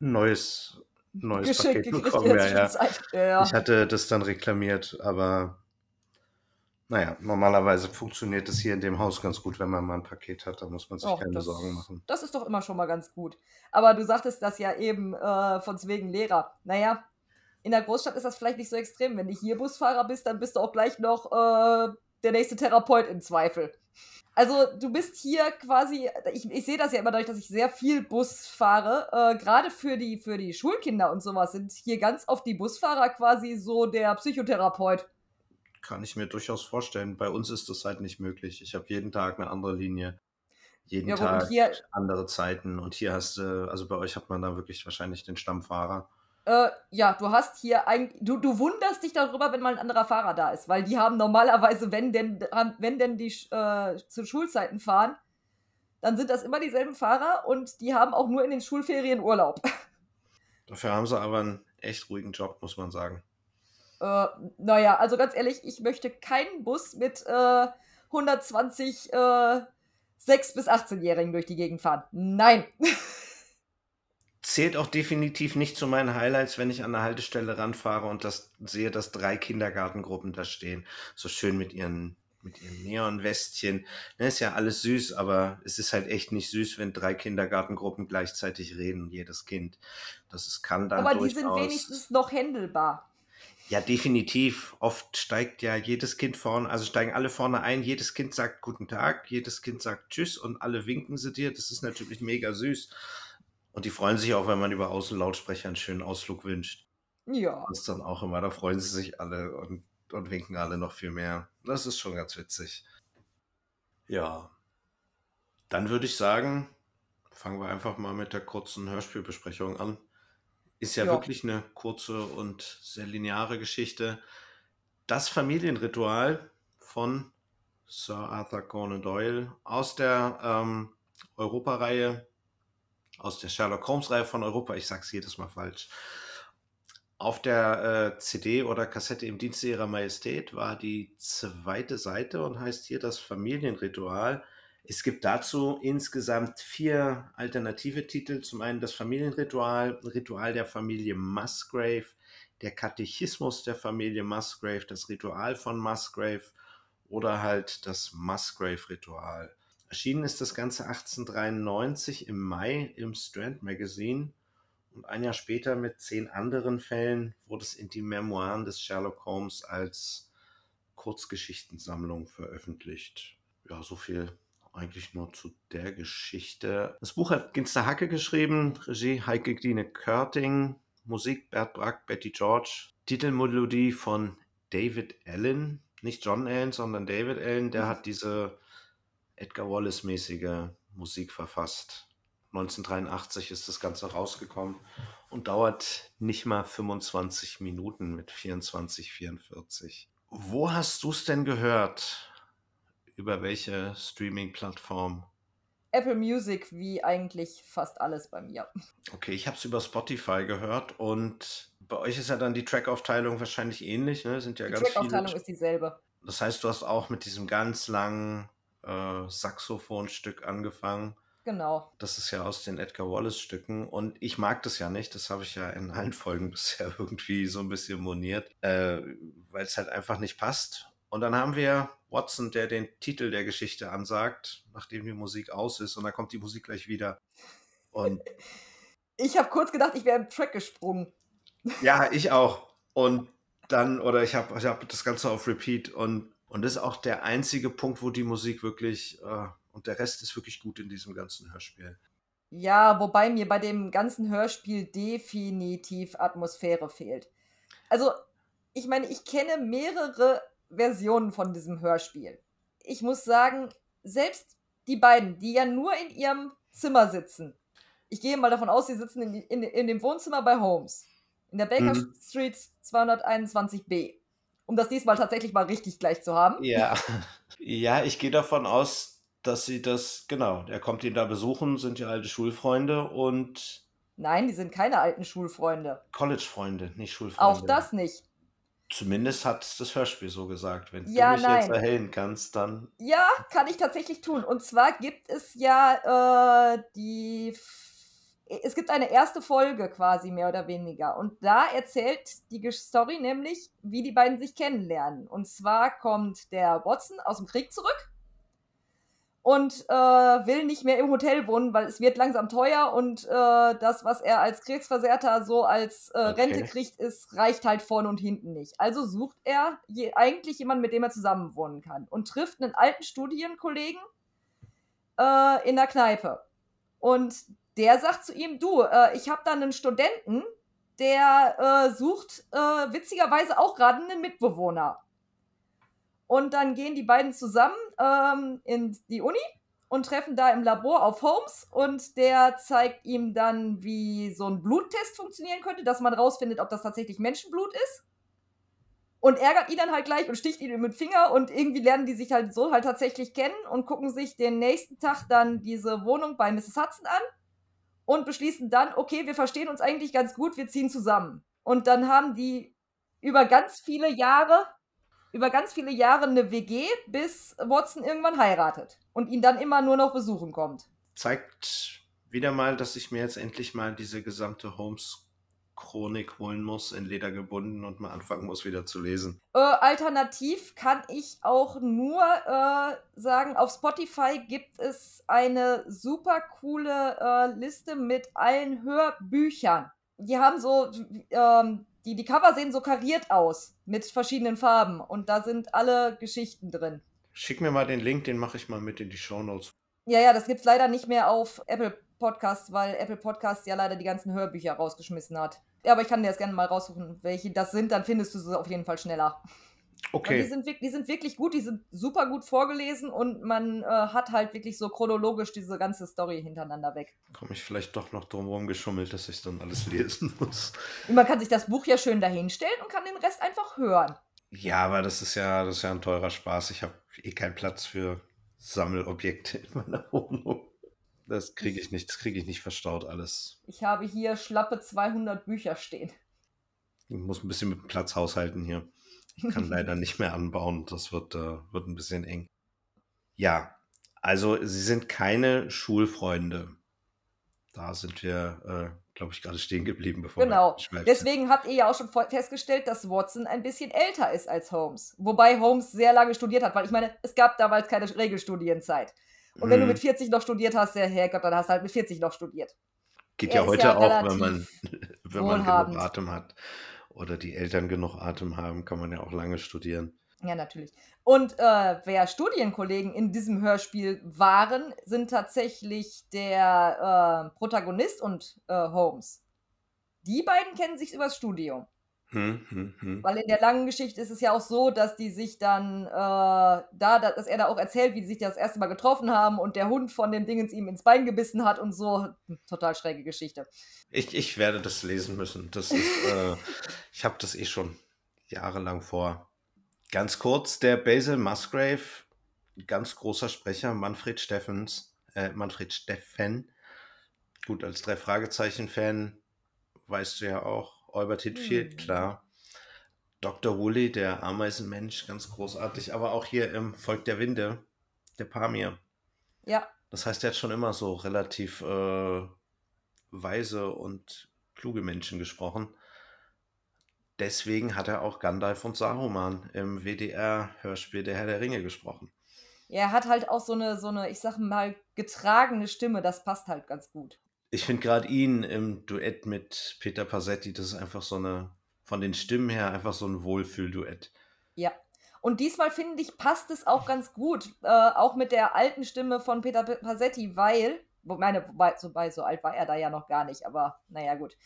ein neues, neues Geschickt, Paket bekommen. Ja, ja. ja, Ich hatte das dann reklamiert, aber naja, normalerweise funktioniert es hier in dem Haus ganz gut, wenn man mal ein Paket hat. Da muss man sich Och, keine das, Sorgen machen. Das ist doch immer schon mal ganz gut. Aber du sagtest das ja eben äh, von wegen Lehrer. Naja, in der Großstadt ist das vielleicht nicht so extrem. Wenn du hier Busfahrer bist, dann bist du auch gleich noch äh, der nächste Therapeut im Zweifel. Also du bist hier quasi, ich, ich sehe das ja immer dadurch, dass ich sehr viel Bus fahre. Äh, Gerade für die, für die Schulkinder und sowas sind hier ganz oft die Busfahrer quasi so der Psychotherapeut. Kann ich mir durchaus vorstellen. Bei uns ist das halt nicht möglich. Ich habe jeden Tag eine andere Linie. Jeden ja, Tag hier, andere Zeiten. Und hier hast du, also bei euch hat man da wirklich wahrscheinlich den Stammfahrer. Äh, ja, du hast hier ein, du, du wunderst dich darüber, wenn mal ein anderer Fahrer da ist, weil die haben normalerweise, wenn denn, wenn denn die äh, zu Schulzeiten fahren, dann sind das immer dieselben Fahrer und die haben auch nur in den Schulferien Urlaub. Dafür haben sie aber einen echt ruhigen Job, muss man sagen. Äh, naja, also ganz ehrlich, ich möchte keinen Bus mit äh, 120 äh, 6- bis 18-Jährigen durch die Gegend fahren. Nein. Zählt auch definitiv nicht zu meinen Highlights, wenn ich an der Haltestelle ranfahre und das sehe, dass drei Kindergartengruppen da stehen. So schön mit ihren mit ihren Neonwestchen. Das ne, ist ja alles süß, aber es ist halt echt nicht süß, wenn drei Kindergartengruppen gleichzeitig reden, jedes Kind. Das ist, kann dann Aber die sind wenigstens noch händelbar. Ja, definitiv. Oft steigt ja jedes Kind vorne, also steigen alle vorne ein, jedes Kind sagt Guten Tag, jedes Kind sagt Tschüss und alle winken sie dir. Das ist natürlich mega süß. Und die freuen sich auch, wenn man über Außenlautsprecher einen schönen Ausflug wünscht. Ja. Das ist dann auch immer, da freuen sie sich alle und, und winken alle noch viel mehr. Das ist schon ganz witzig. Ja. Dann würde ich sagen, fangen wir einfach mal mit der kurzen Hörspielbesprechung an. Ist ja, Ja. wirklich eine kurze und sehr lineare Geschichte. Das Familienritual von Sir Arthur Conan Doyle aus der ähm, Europareihe, aus der Sherlock Holmes-Reihe von Europa. Ich sag's jedes Mal falsch. Auf der äh, CD oder Kassette im Dienste ihrer Majestät war die zweite Seite und heißt hier das Familienritual. Es gibt dazu insgesamt vier alternative Titel. Zum einen das Familienritual, Ritual der Familie Musgrave, der Katechismus der Familie Musgrave, das Ritual von Musgrave oder halt das Musgrave-Ritual. Erschienen ist das Ganze 1893 im Mai im Strand Magazine und ein Jahr später mit zehn anderen Fällen wurde es in die Memoiren des Sherlock Holmes als Kurzgeschichtensammlung veröffentlicht. Ja, so viel eigentlich nur zu der Geschichte. Das Buch hat Ginster Hacke geschrieben, Regie Heike Kline Körting, Musik Bert Brack, Betty George, Titelmelodie von David Allen, nicht John Allen, sondern David Allen, der hat diese Edgar Wallace-mäßige Musik verfasst. 1983 ist das Ganze rausgekommen und dauert nicht mal 25 Minuten mit 24, 44. Wo hast du es denn gehört? Über welche Streaming-Plattform? Apple Music wie eigentlich fast alles bei mir. Okay, ich habe es über Spotify gehört und bei euch ist ja dann die Trackaufteilung wahrscheinlich ähnlich, ne? Sind ja Die ganz viele. Trackaufteilung ist dieselbe. Das heißt, du hast auch mit diesem ganz langen äh, Saxophonstück angefangen. Genau. Das ist ja aus den Edgar Wallace-Stücken und ich mag das ja nicht. Das habe ich ja in allen Folgen bisher irgendwie so ein bisschen moniert, äh, weil es halt einfach nicht passt. Und dann haben wir Watson, der den Titel der Geschichte ansagt, nachdem die Musik aus ist und dann kommt die Musik gleich wieder. Und Ich habe kurz gedacht, ich wäre im Track gesprungen. ja, ich auch. Und dann, oder ich habe ich hab das Ganze auf Repeat und, und das ist auch der einzige Punkt, wo die Musik wirklich, äh, und der Rest ist wirklich gut in diesem ganzen Hörspiel. Ja, wobei mir bei dem ganzen Hörspiel definitiv Atmosphäre fehlt. Also, ich meine, ich kenne mehrere Versionen von diesem Hörspiel. Ich muss sagen, selbst die beiden, die ja nur in ihrem Zimmer sitzen, ich gehe mal davon aus, sie sitzen in, in, in dem Wohnzimmer bei Holmes, in der Baker Mhm. Street 221b, um das diesmal tatsächlich mal richtig gleich zu haben. Ja. Ja, ich gehe davon aus, dass sie das, genau, er kommt ihn da besuchen, sind ja alte Schulfreunde und Nein, die sind keine alten Schulfreunde. College-Freunde, nicht Schulfreunde. Auch das nicht. Zumindest hat das Hörspiel so gesagt. Wenn Ja, du mich jetzt nein. erhellen kannst, dann. Ja, kann ich tatsächlich tun. Und zwar gibt es ja äh, die. Es gibt eine erste Folge quasi mehr oder weniger. Und da erzählt die Gesch- Story nämlich, wie die beiden sich kennenlernen. Und zwar kommt der Watson aus dem Krieg zurück und äh, will nicht mehr im Hotel wohnen, weil es wird langsam teuer und äh, das, was er als Kriegsversehrter so als äh, Rente Okay. kriegt, ist, reicht halt vorne und hinten nicht. Also sucht er je, eigentlich jemanden, mit dem er zusammen wohnen kann und trifft einen alten Studienkollegen äh, in der Kneipe. Und der sagt zu ihm, du, äh, ich habe da einen Studenten, der äh, sucht witzigerweise auch gerade einen Mitbewohner. Und dann gehen die beiden zusammen ähm, in die Uni und treffen da im Labor auf Holmes und der zeigt ihm dann, wie so ein Bluttest funktionieren könnte, dass man rausfindet, ob das tatsächlich Menschenblut ist. Und ärgert ihn dann halt gleich und sticht ihn mit Finger und irgendwie lernen die sich halt so halt tatsächlich kennen und gucken sich den nächsten Tag dann diese Wohnung bei Mrs. Hudson an und beschließen dann, okay, wir verstehen uns eigentlich ganz gut, wir ziehen zusammen. Und dann haben die über ganz viele Jahre, über ganz viele Jahre eine WG, bis Watson irgendwann heiratet und ihn dann immer nur noch besuchen kommt. Zeigt wieder mal, dass ich mir jetzt endlich mal diese gesamte Holmes-Chronik holen muss, in Leder gebunden und mal anfangen muss, wieder zu lesen. Äh, alternativ kann ich auch nur äh, sagen, auf Spotify gibt es eine super coole äh, Liste mit allen Hörbüchern. Die haben so, ähm, die, die Cover sehen so kariert aus mit verschiedenen Farben und da sind alle Geschichten drin. Schick mir mal den Link, den mache ich mal mit in die Shownotes. Ja, ja, das gibt's leider nicht mehr auf Apple Podcasts, weil Apple Podcasts ja leider die ganzen Hörbücher rausgeschmissen hat. Ja, aber ich kann dir das gerne mal raussuchen, welche das sind, dann findest du sie auf jeden Fall schneller. Okay. Die sind, die sind, wirklich gut, die sind super gut vorgelesen und man äh, hat halt wirklich so chronologisch diese ganze Story hintereinander weg. Komme ich vielleicht doch noch drumherum geschummelt, dass ich dann alles lesen muss. Und man kann sich das Buch ja schön dahinstellen und kann den Rest einfach hören. Ja, aber das ist ja, das ist ja ein teurer Spaß. Ich habe eh keinen Platz für Sammelobjekte in meiner Wohnung. Das kriege ich nicht, das kriege ich nicht verstaut alles. Ich habe hier schlappe 200 Bücher stehen. Ich muss ein bisschen mit Platz haushalten hier. Ich kann leider nicht mehr anbauen. Das wird, äh, wird ein bisschen eng. Ja, also sie sind keine Schulfreunde. Da sind wir, äh, glaube ich, gerade stehen geblieben, bevor Genau. Deswegen habt ihr ja auch schon festgestellt, dass Watson ein bisschen älter ist als Holmes. Wobei Holmes sehr lange studiert hat, weil ich meine, es gab damals keine Regelstudienzeit. Und wenn du mhm. mit 40 noch studiert hast, der Herrgott, dann hast du halt mit 40 noch studiert. Geht er ja heute ja auch, wenn man, wenn man genug Atem hat. Oder die Eltern genug Atem haben, kann man ja auch lange studieren. Ja, natürlich. Und äh, wer Studienkollegen in diesem Hörspiel waren, sind tatsächlich der äh, Protagonist und äh, Holmes. Die beiden kennen sich übers Studium. Hm, hm, hm. Weil in der langen Geschichte ist es ja auch so, dass die sich dann äh, da, dass er da auch erzählt, wie die sich das erste Mal getroffen haben und der Hund von dem Dingens ihm ins Bein gebissen hat und so. Total schräge Geschichte. Ich, ich werde das lesen müssen. Das ist, äh, ich habe das eh schon jahrelang vor. Ganz kurz, der Basil Musgrave, ganz großer Sprecher, Manfred Steffens, äh, Manfred Steffen. Gut, als drei Fragezeichen-Fan weißt du ja auch, Albert Hitfield, hm. klar. Dr. Woolley, der Ameisenmensch, ganz großartig. Aber auch hier im Volk der Winde, der Pamir. Ja. Das heißt, er hat schon immer so relativ äh, weise und kluge Menschen gesprochen. Deswegen hat er auch Gandalf und Saruman im WDR-Hörspiel Der Herr der Ringe gesprochen. Ja, er hat halt auch so eine, so eine, ich sag mal, getragene Stimme, das passt halt ganz gut. Ich finde gerade ihn im Duett mit Peter Passetti, das ist einfach so eine, von den Stimmen her, einfach so ein Wohlfühlduett. Ja. Und diesmal finde ich, passt es auch ganz gut, äh, auch mit der alten Stimme von Peter Passetti, weil, meine, wobei, so, so alt war er da ja noch gar nicht, aber naja, gut.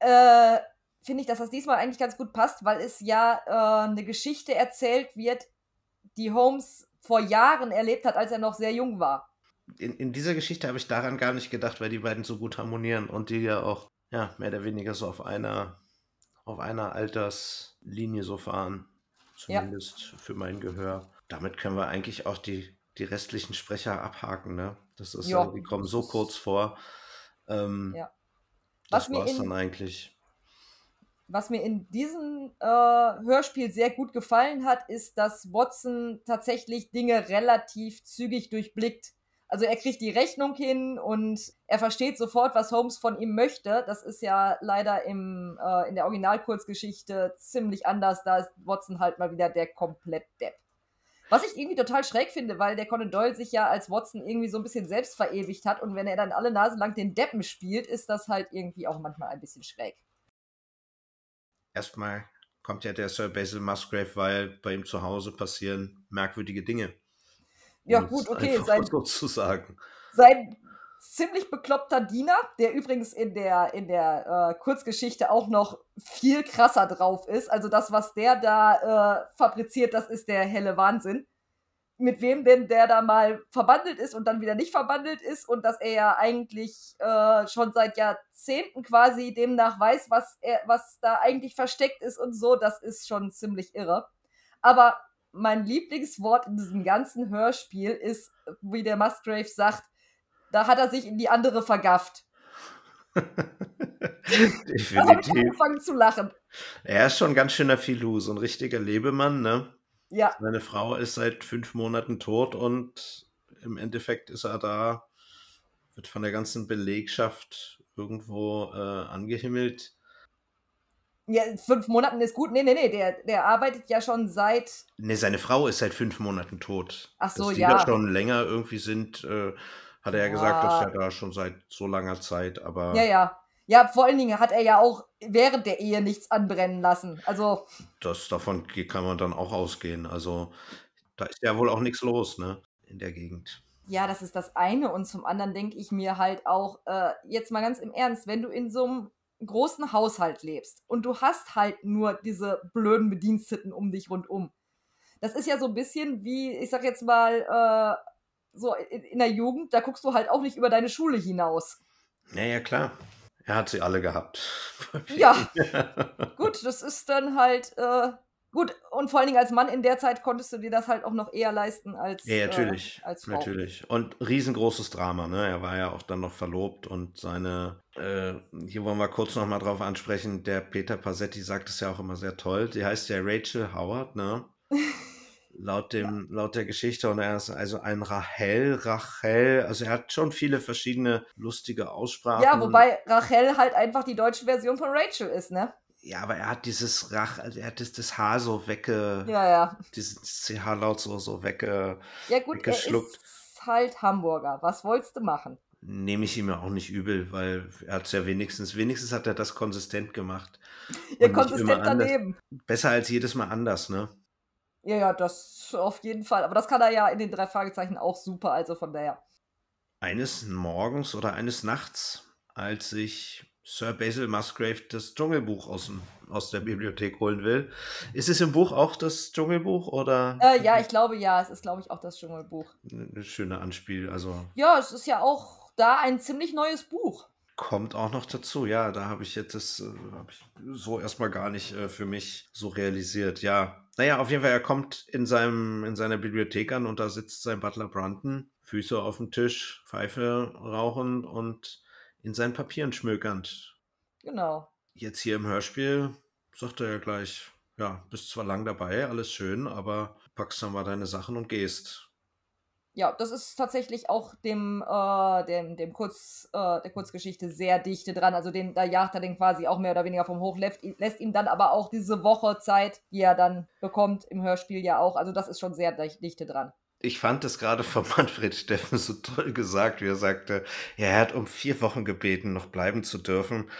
Äh, finde ich, dass das diesmal eigentlich ganz gut passt, weil es ja äh, eine Geschichte erzählt wird, die Holmes vor Jahren erlebt hat, als er noch sehr jung war in, in dieser Geschichte habe ich daran gar nicht gedacht, weil die beiden so gut harmonieren und die ja auch ja, mehr oder weniger so auf einer, auf einer Alterslinie so fahren. Zumindest ja. für mein Gehör. Damit können wir eigentlich auch die, die restlichen Sprecher abhaken. Ne? Das ist, ja, die kommen so kurz vor. Ähm, ja. Was das war es dann eigentlich. Was mir in diesem äh, Hörspiel sehr gut gefallen hat, ist, dass Watson tatsächlich Dinge relativ zügig durchblickt. Also er kriegt die Rechnung hin und er versteht sofort, was Holmes von ihm möchte. Das ist ja leider im, äh, in der Originalkurzgeschichte ziemlich anders. Da ist Watson halt mal wieder der komplett Depp. Was ich irgendwie total schräg finde, weil der Conan Doyle sich ja als Watson irgendwie so ein bisschen selbst verewigt hat und wenn er dann alle Nase lang den Deppen spielt, ist das halt irgendwie auch manchmal ein bisschen schräg. Erstmal kommt ja der Sir Basil Musgrave, weil bei ihm zu Hause passieren merkwürdige Dinge. Ja, gut, okay. Sein, sozusagen. sein ziemlich bekloppter Diener, der übrigens in der, in der äh, Kurzgeschichte auch noch viel krasser drauf ist. Also das, was der da äh, fabriziert, das ist der helle Wahnsinn. Mit wem denn der da mal verbandelt ist und dann wieder nicht verbandelt ist und dass er ja eigentlich äh, schon seit Jahrzehnten quasi demnach weiß, was, er, was da eigentlich versteckt ist und so, das ist schon ziemlich irre. Aber mein Lieblingswort in diesem ganzen Hörspiel ist, wie der Musgrave sagt, da hat er sich in die andere vergafft. Definitiv. Da habe ich angefangen zu lachen. Er ist schon ganz schöner Filou, so ein richtiger Lebemann, ne? Ja. Seine Frau ist seit fünf Monaten tot und im Endeffekt ist er da, wird von der ganzen Belegschaft irgendwo äh, angehimmelt. Ja, fünf Monaten ist gut. Nee, nee, nee, der, der arbeitet ja schon seit. Nee, seine Frau ist seit fünf Monaten tot. Ach so, dass ja. Die da schon länger irgendwie sind, äh, hat er ja gesagt, dass er da schon seit so langer Zeit, aber. Ja, ja. Ja, vor allen Dingen hat er ja auch während der Ehe nichts anbrennen lassen. Also. Das, davon kann man dann auch ausgehen. Also, da ist ja wohl auch nichts los, ne? In der Gegend. Ja, das ist das eine. Und zum anderen denke ich mir halt auch, äh, jetzt mal ganz im Ernst, wenn du in so einem großen Haushalt lebst und du hast halt nur diese blöden Bediensteten um dich rundum. Das ist ja so ein bisschen wie, ich sag jetzt mal, äh, so in, in der Jugend, da guckst du halt auch nicht über deine Schule hinaus. Ja, ja, klar. Er hat sie alle gehabt. Ja, gut, das ist dann halt, äh, gut, und vor allen Dingen als Mann in der Zeit konntest du dir das halt auch noch eher leisten als, Ja, äh, natürlich, als Frau. natürlich. Und riesengroßes Drama, ne? Er war ja auch dann noch verlobt und seine, äh, hier wollen wir kurz noch mal drauf ansprechen, der Peter Passetti sagt es ja auch immer sehr toll. Die heißt ja Rachel Howard, ne? Laut dem, laut der Geschichte und er ist also ein Rachel, Rachel, also er hat schon viele verschiedene lustige Aussprachen. Ja, wobei Rachel halt einfach die deutsche Version von Rachel ist, ne? Ja, aber er hat dieses Rach, also er hat das, das Haar so wegge, Ja, ja. dieses CH-Laut so, so wegge, Ja, gut, er weggeschluckt. ist halt Hamburger. Was wolltest du machen? Nehme ich ihm ja auch nicht übel, weil er hat es ja wenigstens, wenigstens hat er das konsistent gemacht. Ja, konsistent anders. daneben. Besser als jedes Mal anders, ne? Ja, ja, das auf jeden Fall. Aber das kann er ja in den drei Fragezeichen auch super, also von daher. Eines Morgens oder eines Nachts, als ich Sir Basil Musgrave das Dschungelbuch aus, dem, aus der Bibliothek holen will. Ist es im Buch auch das Dschungelbuch oder Äh, ja, ich glaube ja, es ist, glaube ich, auch das Dschungelbuch. eine schöne Anspiel? Also Ja, es ist ja auch da ein ziemlich neues Buch. kommt auch noch dazu. Ja, da habe ich jetzt das äh, habe ich so erstmal gar nicht äh, für mich so realisiert. Ja, naja, auf jeden Fall, er kommt in, seinem, in seiner Bibliothek an und da sitzt sein Butler Brunton, Füße auf dem Tisch, Pfeife rauchend und in seinen Papieren schmökernd. Genau. Jetzt hier im Hörspiel sagt er ja gleich, ja, bist zwar lang dabei, alles schön, aber packst dann mal deine Sachen und gehst. Ja, das ist tatsächlich auch dem, äh, dem, dem Kurz, äh, der Kurzgeschichte sehr dichte dran. Also den, da jagt er den quasi auch mehr oder weniger vom Hof, lässt, lässt ihm dann aber auch diese Woche Zeit, die er dann bekommt im Hörspiel ja auch. Also das ist schon sehr dicht- dichte dran. Ich fand es gerade von Manfred Steffen so toll gesagt, wie er sagte, ja, er hat um vier Wochen gebeten, noch bleiben zu dürfen.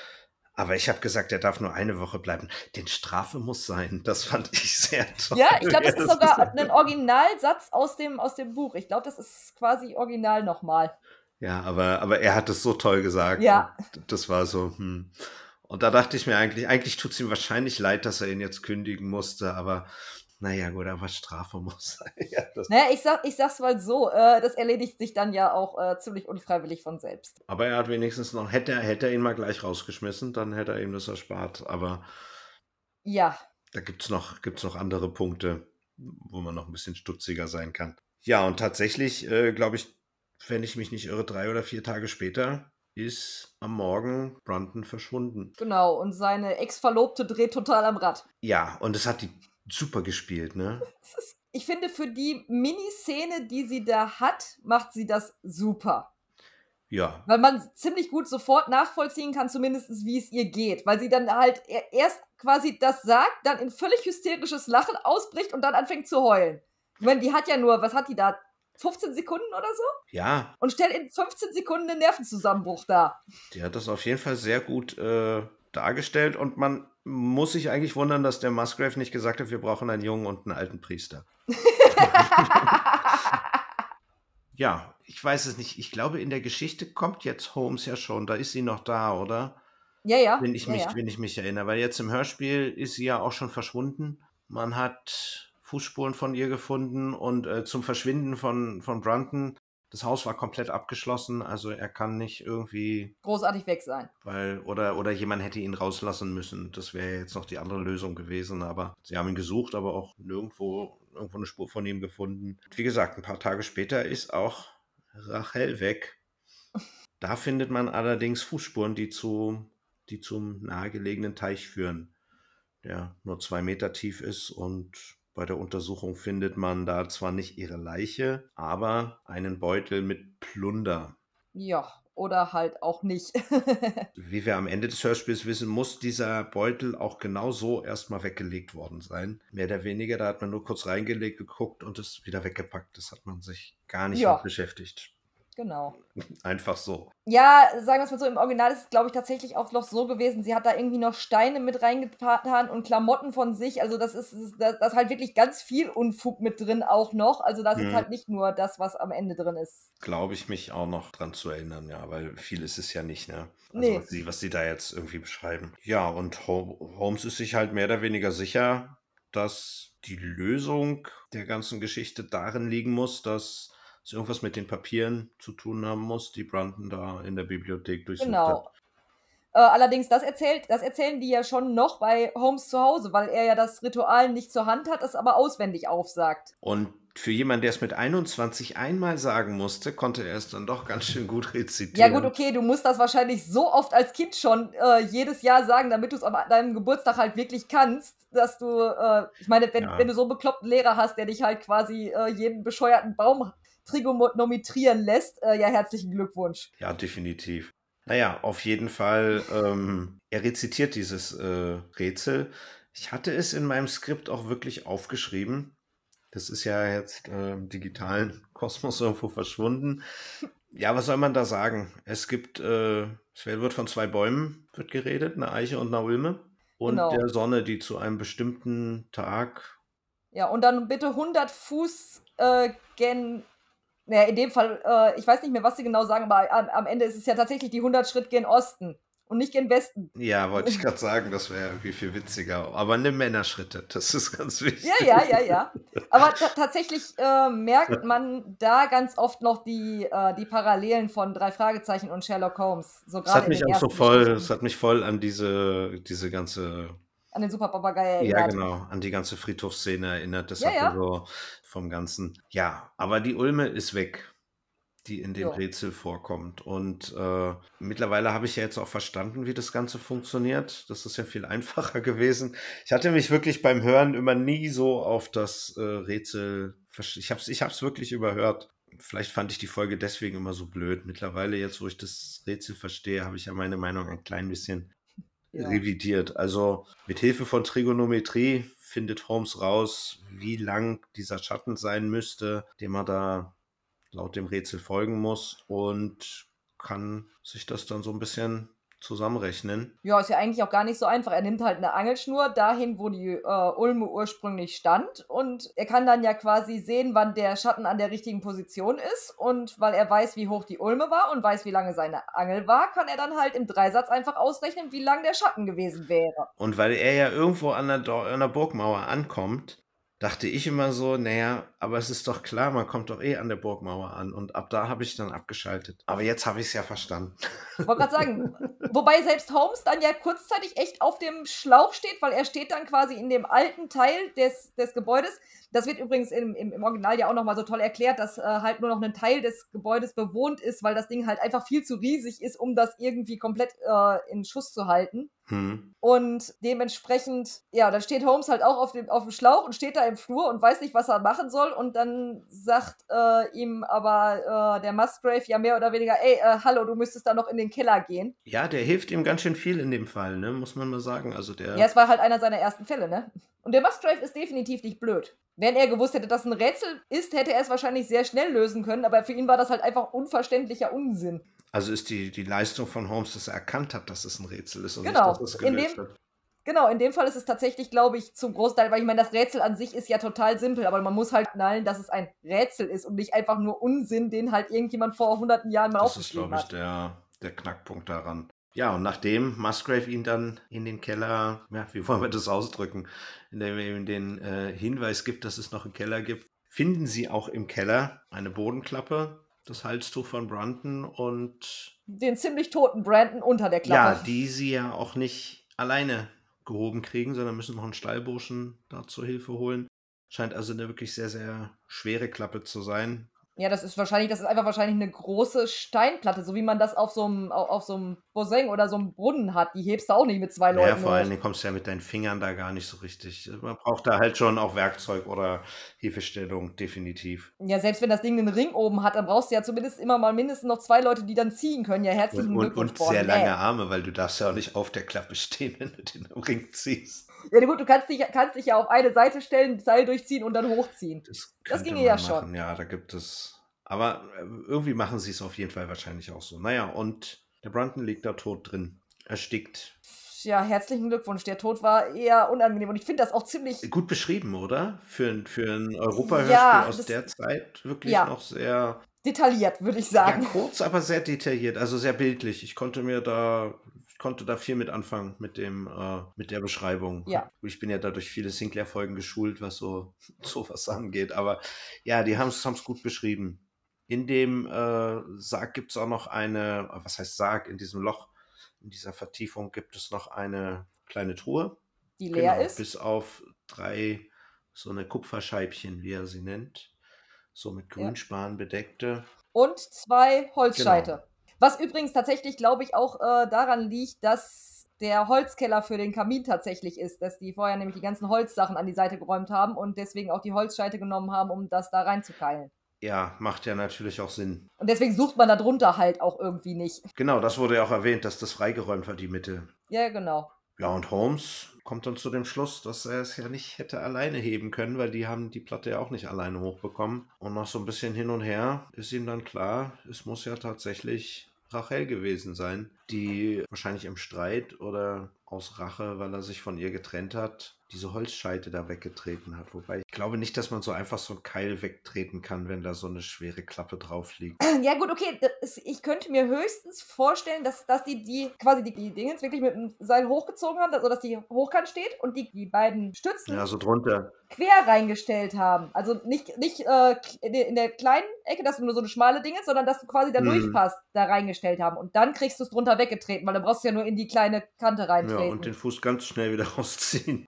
Aber ich habe gesagt, er darf nur eine Woche bleiben. Denn Strafe muss sein. Das fand ich sehr toll. Ja, ich glaube, das ist sogar ein Originalsatz aus dem, aus dem Buch. Ich glaube, das ist quasi original nochmal. Ja, aber, aber er hat es so toll gesagt. Ja. Das war so, hm. Und da dachte ich mir eigentlich, eigentlich tut es ihm wahrscheinlich leid, dass er ihn jetzt kündigen musste, aber naja, gut, aber Strafe muss sein. Ja, Naja, ich, sag, ich sag's mal so, äh, das erledigt sich dann ja auch äh, ziemlich unfreiwillig von selbst. aber er hat wenigstens noch, hätte, er- hätte er ihn mal gleich rausgeschmissen, dann hätte er ihm das erspart. Aber Ja, da gibt es noch, gibt's noch andere Punkte, wo man noch ein bisschen stutziger sein kann. Ja, und tatsächlich, äh, glaube ich, wenn ich mich nicht irre, drei oder vier Tage später ist am Morgen Brunton verschwunden. genau. Und seine Ex-Verlobte dreht total am Rad. Ja, und es hat die super gespielt, ne? Ist, ich finde, für die Miniszene, die sie da hat, macht sie das super. Ja, Weil man ziemlich gut sofort nachvollziehen kann, zumindest wie es ihr geht. Weil sie dann halt e- erst quasi das sagt, dann in völlig hysterisches Lachen ausbricht und dann anfängt zu heulen. Ich meine, die hat ja nur, was hat die da? 15 Sekunden oder so? ja, Und stellt in 15 Sekunden einen Nervenzusammenbruch dar. die hat das auf jeden Fall sehr gut äh, dargestellt und man muss sich eigentlich wundern, dass der Musgrave nicht gesagt hat, wir brauchen einen jungen und einen alten Priester. Ja, ich weiß es nicht. Ich glaube, in der Geschichte kommt jetzt Holmes ja schon. Da ist sie noch da, oder? ja, ja. Wenn ich ja, mich, ja. wenn ich mich erinnere. Weil jetzt im Hörspiel ist sie ja auch schon verschwunden. Man hat Fußspuren von ihr gefunden und äh, zum Verschwinden von, von Brunton, das Haus war komplett abgeschlossen, also er kann nicht irgendwie, Großartig weg sein. weil, oder, oder jemand hätte ihn rauslassen müssen. Das wäre jetzt noch die andere Lösung gewesen, aber sie haben ihn gesucht, aber auch nirgendwo, irgendwo eine Spur von ihm gefunden. Wie gesagt, ein paar Tage später ist auch Rachel weg. Da findet man allerdings Fußspuren, die, zu, die zum nahegelegenen Teich führen, der nur zwei Meter tief ist und bei der Untersuchung findet man da zwar nicht ihre Leiche, aber einen Beutel mit Plunder. Ja, oder halt auch nicht. Wie wir am Ende des Hörspiels wissen, muss dieser Beutel auch genau so erstmal weggelegt worden sein. Mehr oder weniger, da hat man nur kurz reingelegt, geguckt und es wieder weggepackt. Das hat man sich gar nicht Ja. mit beschäftigt. Genau. Einfach so. Ja, sagen wir es mal so, im Original ist es, glaube ich, tatsächlich auch noch so gewesen, sie hat da irgendwie noch Steine mit reingetan und Klamotten von sich. Also das ist, da ist halt wirklich ganz viel Unfug mit drin auch noch. Also das ist Mhm. halt nicht nur das, was am Ende drin ist. Glaube ich mich auch noch dran zu erinnern, ja, weil viel ist es ja nicht, ne? Also Nee. was sie, was sie da jetzt irgendwie beschreiben. Ja, und Ho- Holmes ist sich halt mehr oder weniger sicher, dass die Lösung der ganzen Geschichte darin liegen muss, dass es irgendwas mit den Papieren zu tun haben muss, die Brandon da in der Bibliothek durchsucht Genau. hat. Äh, allerdings, das, erzählt, das erzählen die ja schon noch bei Holmes zu Hause, weil er ja das Ritual nicht zur Hand hat, es aber auswendig aufsagt. Und für jemanden, der es mit 21 einmal sagen musste, konnte er es dann doch ganz schön gut Ja rezitieren. gut, okay, du musst das wahrscheinlich so oft als Kind schon äh, jedes Jahr sagen, damit du es an deinem Geburtstag halt wirklich kannst, dass du, äh, ich meine, wenn, Ja. wenn du so einen bekloppten Lehrer hast, der dich halt quasi äh, jeden bescheuerten Baum trigonometrieren lässt, äh, ja, herzlichen Glückwunsch. Ja, definitiv. Naja, auf jeden Fall, ähm, er rezitiert dieses äh, Rätsel. Ich hatte es in meinem Skript auch wirklich aufgeschrieben. Das ist ja jetzt äh, im digitalen Kosmos irgendwo verschwunden. Ja, was soll man da sagen? Es gibt, äh, es wird von zwei Bäumen wird geredet, eine Eiche und eine Ulme. Und Genau. der Sonne, die zu einem bestimmten Tag Ja, und dann bitte 100 Fuß äh, gen. Naja, in dem Fall, äh, ich weiß nicht mehr, was sie genau sagen, aber am, am Ende ist es ja tatsächlich die 100 Schritt gen Osten und nicht gen Westen. Ja, wollte ich gerade sagen, das wäre irgendwie viel witziger. Aber eine Männerschritte, das ist ganz wichtig. Ja, ja, ja, ja. Aber ta tatsächlich äh, merkt man da ganz oft noch die, äh, die Parallelen von drei Fragezeichen und Sherlock Holmes. So Es hat mich auch so voll, Geschichten. es hat mich voll an diese, diese ganze, An den Superpapagei ja erinnert. genau, an die ganze Friedhofsszene erinnert. Das Ja, hatte ja. so vom Ganzen. Ja, aber die Ulme ist weg, die in dem Jo. Rätsel vorkommt. Und äh, mittlerweile habe ich ja jetzt auch verstanden, wie das Ganze funktioniert. Das ist ja viel einfacher gewesen. Ich hatte mich wirklich beim Hören immer nie so auf das äh, Rätsel, ich habe es ich hab's wirklich überhört. Vielleicht fand ich die Folge deswegen immer so blöd. Mittlerweile, jetzt wo ich das Rätsel verstehe, habe ich ja meine Meinung ein klein bisschen Ja. revidiert. Also mit Hilfe von Trigonometrie findet Holmes raus, wie lang dieser Schatten sein müsste, dem er da laut dem Rätsel folgen muss und kann sich das dann so ein bisschen zusammenrechnen. Ja, ist ja eigentlich auch gar nicht so einfach. Er nimmt halt eine Angelschnur dahin, wo die äh, Ulme ursprünglich stand. Und er kann dann ja quasi sehen, wann der Schatten an der richtigen Position ist. Und weil er weiß, wie hoch die Ulme war und weiß, wie lange seine Angel war, kann er dann halt im Dreisatz einfach ausrechnen, wie lang der Schatten gewesen wäre. Und weil er ja irgendwo an der, an der Burgmauer ankommt, dachte ich immer so, naja, aber es ist doch klar, man kommt doch eh an der Burgmauer an. Und ab da habe ich dann abgeschaltet. Aber jetzt habe ich es ja verstanden. Ich wollte gerade sagen, wobei selbst Holmes dann ja kurzzeitig echt auf dem Schlauch steht, weil er steht dann quasi in dem alten Teil des, des Gebäudes. Das wird übrigens im, im, im Original ja auch nochmal so toll erklärt, dass äh, halt nur noch ein Teil des Gebäudes bewohnt ist, weil das Ding halt einfach viel zu riesig ist, um das irgendwie komplett äh, in Schuss zu halten. Hm. Und dementsprechend, ja, dann steht Holmes halt auch auf dem, auf dem Schlauch und steht da im Flur und weiß nicht, was er machen soll. Und dann sagt äh, ihm aber äh, der Musgrave ja mehr oder weniger, ey, äh, hallo, du müsstest da noch in den Keller gehen. Ja, der hilft ihm ganz schön viel in dem Fall, ne? muss man mal sagen. Also der. Ja, es war halt einer seiner ersten Fälle, ne? Und der Musgrave ist definitiv nicht blöd. Wenn er gewusst hätte, dass es ein Rätsel ist, hätte er es wahrscheinlich sehr schnell lösen können, aber für ihn war das halt einfach unverständlicher Unsinn. Also ist die, die Leistung von Holmes, dass er erkannt hat, dass es ein Rätsel ist und Genau. nicht, dass es In gelöst dem- wird. Genau, in dem Fall ist es tatsächlich, glaube ich, zum Großteil, weil ich meine, das Rätsel an sich ist ja total simpel, aber man muss halt knallen, dass es ein Rätsel ist und nicht einfach nur Unsinn, den halt irgendjemand vor hunderten Jahren mal Das ist, aufgeschrieben glaube ich, hat. der, der Knackpunkt daran. Ja, und nachdem Musgrave ihn dann in den Keller, ja, wie wollen wir das ausdrücken, indem er ihm den äh, Hinweis gibt, dass es noch einen Keller gibt, finden sie auch im Keller eine Bodenklappe, das Halstuch von Brunton und Den ziemlich toten Brandon unter der ja, Klappe. die sie ja auch nicht alleine gehoben kriegen, sondern müssen noch einen Stallburschen da zur Hilfe holen. Scheint also eine wirklich sehr, sehr schwere Klappe zu sein. Ja, das ist wahrscheinlich, das ist einfach wahrscheinlich eine große Steinplatte, so wie man das auf so einem, au- auf so einem Boseng oder so einem Brunnen hat. Die hebst du auch nicht mit zwei Ja, Leuten vor allen. Dingen kommst du ja mit deinen Fingern da gar nicht so richtig. Man braucht da halt schon auch Werkzeug oder Hilfestellung, definitiv. Ja, selbst wenn das Ding einen Ring oben hat, dann brauchst du ja zumindest immer mal mindestens noch zwei Leute, die dann ziehen können. Ja, herzlichen Und, und, Glückwunsch. und sehr lange Arme, weil du darfst ja auch nicht auf der Klappe stehen, wenn du den Ring ziehst. Ja, gut, du kannst dich, kannst dich ja auf eine Seite stellen, Seil durchziehen und dann hochziehen. Das, Das ginge ja man schon. machen. Ja, da gibt es Aber äh, irgendwie machen sie es auf jeden Fall wahrscheinlich auch so. Naja, und der Brunton liegt da tot drin, erstickt. Ja, herzlichen Glückwunsch. Der Tod war eher unangenehm und ich finde das auch ziemlich. Gut beschrieben, oder? Für, ein- für ein Europahörspiel Ja, aus der Zeit wirklich Ja. noch sehr detailliert, würde ich ja, sagen. kurz, aber sehr detailliert, also sehr bildlich. Ich konnte mir da, konnte da viel mit anfangen mit dem, äh, mit der Beschreibung. Ja. Ich bin ja da durch viele Sinclair-Folgen geschult, was so sowas angeht. Aber ja, die haben es gut beschrieben. In dem äh, Sarg gibt es auch noch eine, was heißt Sarg? In diesem Loch, in dieser Vertiefung gibt es noch eine kleine Truhe. Die leer Genau, ist. bis auf drei so eine Kupferscheibchen, wie er sie nennt. So mit Ja. Grünspan bedeckte. und zwei Holzscheite. Genau. Was übrigens tatsächlich, glaube ich, auch äh, daran liegt, dass der Holzkeller für den Kamin tatsächlich ist, dass die vorher nämlich die ganzen Holzsachen an die Seite geräumt haben und deswegen auch die Holzscheite genommen haben, um das da reinzukeilen. Ja, macht ja natürlich auch Sinn. Und deswegen sucht man da drunter halt auch irgendwie nicht. Genau, das wurde ja auch erwähnt, dass das freigeräumt war, die Mitte. Ja, genau. Ja, und Holmes kommt dann zu dem Schluss, dass er es ja nicht hätte alleine heben können, weil die haben die Platte ja auch nicht alleine hochbekommen. Und nach so ein bisschen hin und her ist ihm dann klar, es muss ja tatsächlich Rachel gewesen sein, die wahrscheinlich im Streit oder aus Rache, weil er sich von ihr getrennt hat, diese Holzscheite da weggetreten hat. Wobei ich glaube nicht, dass man so einfach so einen Keil wegtreten kann, wenn da so eine schwere Klappe drauf liegt. Ja, gut, okay. Das, ich könnte mir höchstens vorstellen, dass, dass die, die quasi die, die Dingens wirklich mit dem Seil hochgezogen haben, also dass die hochkant steht und die, die beiden Stützen Ja, so drunter. quer reingestellt haben. Also nicht, nicht äh, in der- in der kleinen Ecke, dass du nur so eine schmale Dinge, sondern dass du quasi da Mhm. durchpasst, da reingestellt haben. Und dann kriegst du es drunter weggetreten, weil dann brauchst du ja nur in die kleine Kante Ja, reintreten. und den Fuß ganz schnell wieder rausziehen.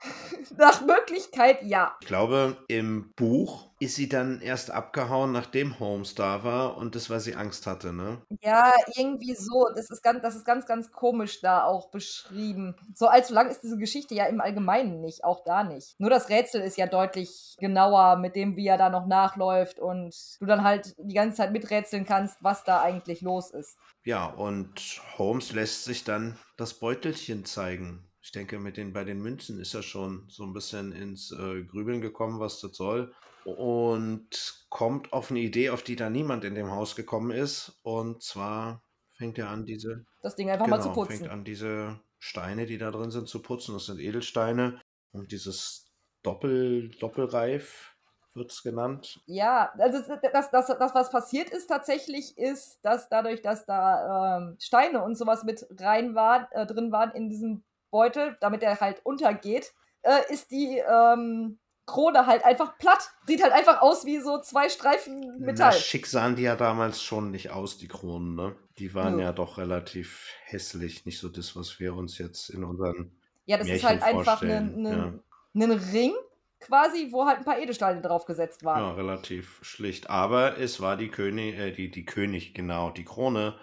Nach Möglichkeit ja. Ich glaube, im Buch ist sie dann erst abgehauen, nachdem Holmes da war und das, weil sie Angst hatte, ne? Ja, irgendwie so. Das ist ganz, das ist ganz, ganz komisch da auch beschrieben. So allzu lang ist diese Geschichte ja im Allgemeinen nicht, auch da nicht. Nur das Rätsel ist ja deutlich genauer mit dem, wie er da noch nachläuft und du dann halt die ganze Zeit miträtseln kannst, was da eigentlich los ist. Ja, und Holmes lässt sich dann das Beutelchen zeigen. Ich denke, mit den, bei den Münzen ist er schon so ein bisschen ins äh, Grübeln gekommen, was das soll. Und kommt auf eine Idee, auf die da niemand in dem Haus gekommen ist. Und zwar fängt er an, diese Das Ding einfach mal zu Genau, putzen. fängt an, diese Steine, die da drin sind, zu putzen. Das sind Edelsteine. Und dieses Doppel, Doppelreif wird es genannt. Ja, also das, das, das, was passiert ist tatsächlich, ist, dass dadurch, dass da ähm, Steine und sowas mit rein waren, äh, drin waren in diesem Beutel, damit er halt untergeht, äh, ist die ähm, Krone halt einfach platt. Sieht halt einfach aus wie so zwei Streifen Na, Metall. schick sahen die ja damals schon nicht aus, die Kronen, ne? Die waren Nö. ja doch relativ hässlich. Nicht so das, was wir uns jetzt in unseren. Ja, das ist Märchen halt einfach ein vorstellen, Ring quasi, wo halt ein paar Edelsteine draufgesetzt waren. Ja, relativ schlicht. Aber es war die König, äh, die, die König, genau, die Krone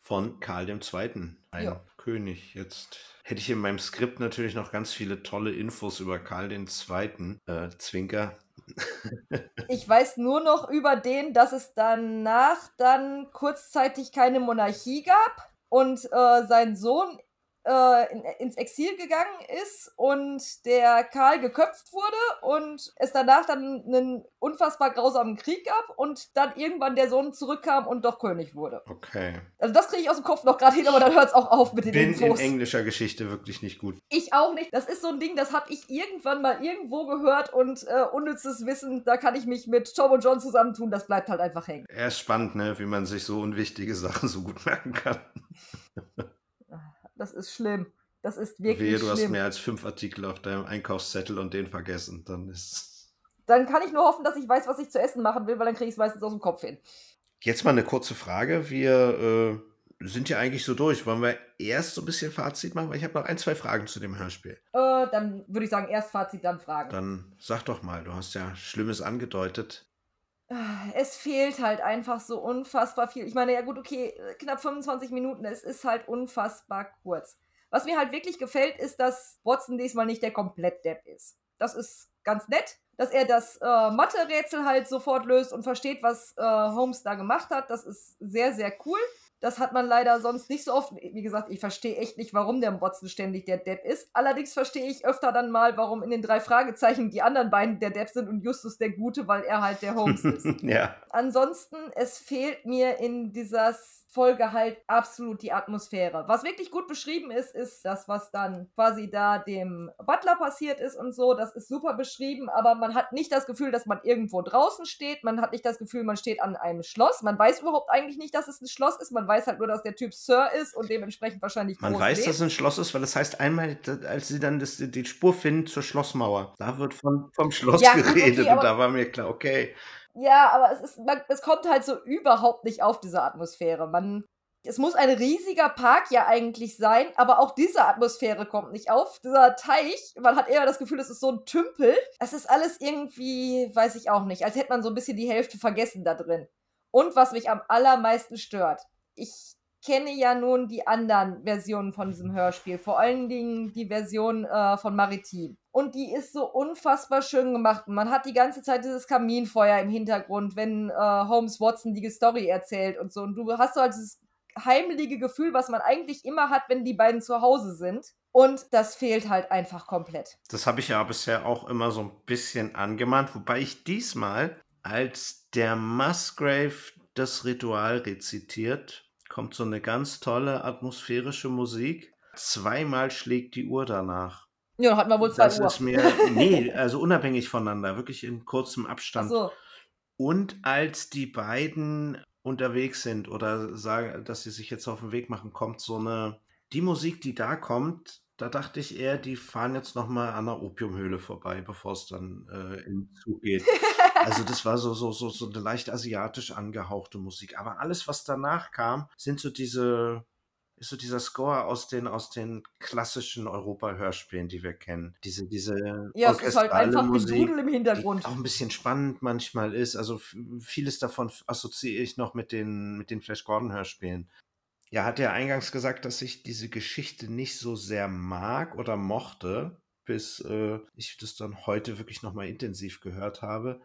von Karl II. Ein Ja. König. Jetzt hätte ich in meinem Skript natürlich noch ganz viele tolle Infos über Karl II. Äh, Zwinker. Ich weiß nur noch über den, dass es danach dann kurzzeitig keine Monarchie gab und äh, sein Sohn äh, in, ins Exil gegangen ist und der Karl geköpft wurde und es danach dann einen unfassbar grausamen Krieg gab und dann irgendwann der Sohn zurückkam und doch König wurde. Okay. Also das kriege ich aus dem Kopf noch gerade hin, aber dann hört es auch auf mit den Bin in Infos. englischer Geschichte wirklich nicht gut. Ich auch nicht. Das ist so ein Ding, das habe ich irgendwann mal irgendwo gehört und äh, unnützes Wissen, da kann ich mich mit Tom und John zusammentun, das bleibt halt einfach hängen. Er ist spannend, ne? wie man sich so unwichtige Sachen so gut merken kann. Das ist schlimm. Das ist wirklich Wehe, du hast schlimm. mehr als fünf Artikel auf deinem Einkaufszettel und den vergessen. Dann ist. Dann kann ich nur hoffen, dass ich weiß, was ich zu essen machen will, weil dann kriege ich es meistens aus dem Kopf hin. Jetzt mal eine kurze Frage. Wir äh, sind ja eigentlich so durch. Wollen wir erst so ein bisschen Fazit machen? Weil ich habe noch ein, zwei Fragen zu dem Hörspiel. Äh, dann würde ich sagen, erst Fazit, dann Fragen. Dann sag doch mal, du hast ja Schlimmes angedeutet. Es fehlt halt einfach so unfassbar viel. Ich meine, ja gut, okay, knapp 25 Minuten, es ist halt unfassbar kurz. Was mir halt wirklich gefällt, ist, dass Watson diesmal nicht der Komplettdepp ist. Das ist ganz nett, dass er das äh, Mathe-Rätsel halt sofort löst und versteht, was äh, Holmes da gemacht hat. Das ist sehr, sehr cool. Das hat man leider sonst nicht so oft. Wie gesagt, ich verstehe echt nicht, warum der Watson ständig der Depp ist. Allerdings verstehe ich öfter dann mal, warum in den drei Fragezeichen die anderen beiden der Depp sind und Justus der Gute, weil er halt der Holmes ist. ja. Ansonsten, es fehlt mir in dieser Folge halt absolut die Atmosphäre. Was wirklich gut beschrieben ist, ist das, was dann quasi da dem Butler passiert ist und so. Das ist super beschrieben, aber man hat nicht das Gefühl, dass man irgendwo draußen steht. Man hat nicht das Gefühl, man steht an einem Schloss. Man weiß überhaupt eigentlich nicht, dass es ein Schloss ist. Man weiß halt nur, dass der Typ Sir ist und dementsprechend wahrscheinlich Man weiß, lebt. dass es ein Schloss ist, weil das heißt einmal, als sie dann das, die Spur finden zur Schlossmauer, da wird von, vom Schloss ja, geredet okay, und da war mir klar, okay. Ja, aber es, ist, man, es kommt halt so überhaupt nicht auf diese Atmosphäre. Man, es muss ein riesiger Park ja eigentlich sein, aber auch diese Atmosphäre kommt nicht auf. Dieser Teich, man hat eher das Gefühl, es ist so ein Tümpel. Es ist alles irgendwie, weiß ich auch nicht, als hätte man so ein bisschen die Hälfte vergessen da drin. Und was mich am allermeisten stört, ich kenne ja nun die anderen Versionen von diesem Hörspiel, vor allen Dingen die Version äh, von Maritim. Und die ist so unfassbar schön gemacht. Man hat die ganze Zeit dieses Kaminfeuer im Hintergrund, wenn äh, Holmes Watson die Story erzählt und so. Und du hast so halt dieses heimelige Gefühl, was man eigentlich immer hat, wenn die beiden zu Hause sind. Und das fehlt halt einfach komplett. Das habe ich ja bisher auch immer so ein bisschen angemahnt, wobei ich diesmal, als der Musgrave das Ritual rezitiert, kommt so eine ganz tolle atmosphärische Musik. Zweimal schlägt die Uhr danach. Ja, hatten wir wohl zwei das Uhr. Ist mir, nee, also unabhängig voneinander, wirklich in kurzem Abstand. So. Und als die beiden unterwegs sind oder sagen, dass sie sich jetzt auf den Weg machen, kommt so eine, die Musik, die da kommt, da dachte ich eher, die fahren jetzt nochmal an der Opiumhöhle vorbei, bevor es dann äh, in Zug geht. Also das war so, so, so, so eine leicht asiatisch angehauchte Musik. Aber alles, was danach kam, sind so diese, ist so dieser Score aus den, aus den klassischen Europa-Hörspielen, die wir kennen. Diese, diese ja, es ist halt einfach Musik, im Hintergrund. Die auch ein bisschen spannend manchmal ist. Also vieles davon assoziiere ich noch mit den, mit den Flash Gordon-Hörspielen. Ja, hat er eingangs gesagt, dass ich diese Geschichte nicht so sehr mag oder mochte, bis äh, ich das dann heute wirklich nochmal intensiv gehört habe.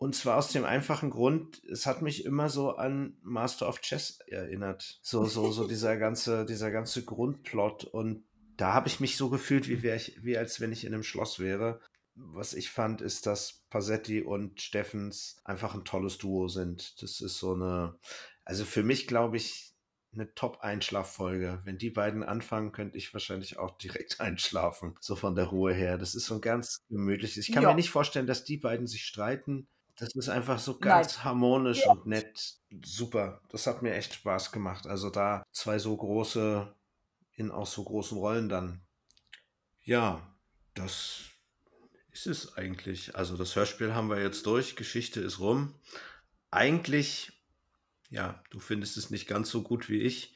Und zwar aus dem einfachen Grund, es hat mich immer so an Master of Chess erinnert. So, so, so dieser ganze, dieser ganze Grundplot. Und da habe ich mich so gefühlt, wie, ich, wie als wenn ich in einem Schloss wäre. Was ich fand, ist, dass Pasetti und Steffens einfach ein tolles Duo sind. Das ist so eine, also für mich glaube ich, eine Top-Einschlaffolge. Wenn die beiden anfangen, könnte ich wahrscheinlich auch direkt einschlafen. So von der Ruhe her. Das ist so ein ganz gemütliches. Ich kann ja. mir nicht vorstellen, dass die beiden sich streiten. Das ist einfach so ganz Nein. harmonisch ja. und nett. Super. Das hat mir echt Spaß gemacht. Also da zwei so große in auch so großen Rollen dann. Ja, das ist es eigentlich. Also das Hörspiel haben wir jetzt durch. Geschichte ist rum. Eigentlich ja, du findest es nicht ganz so gut wie ich.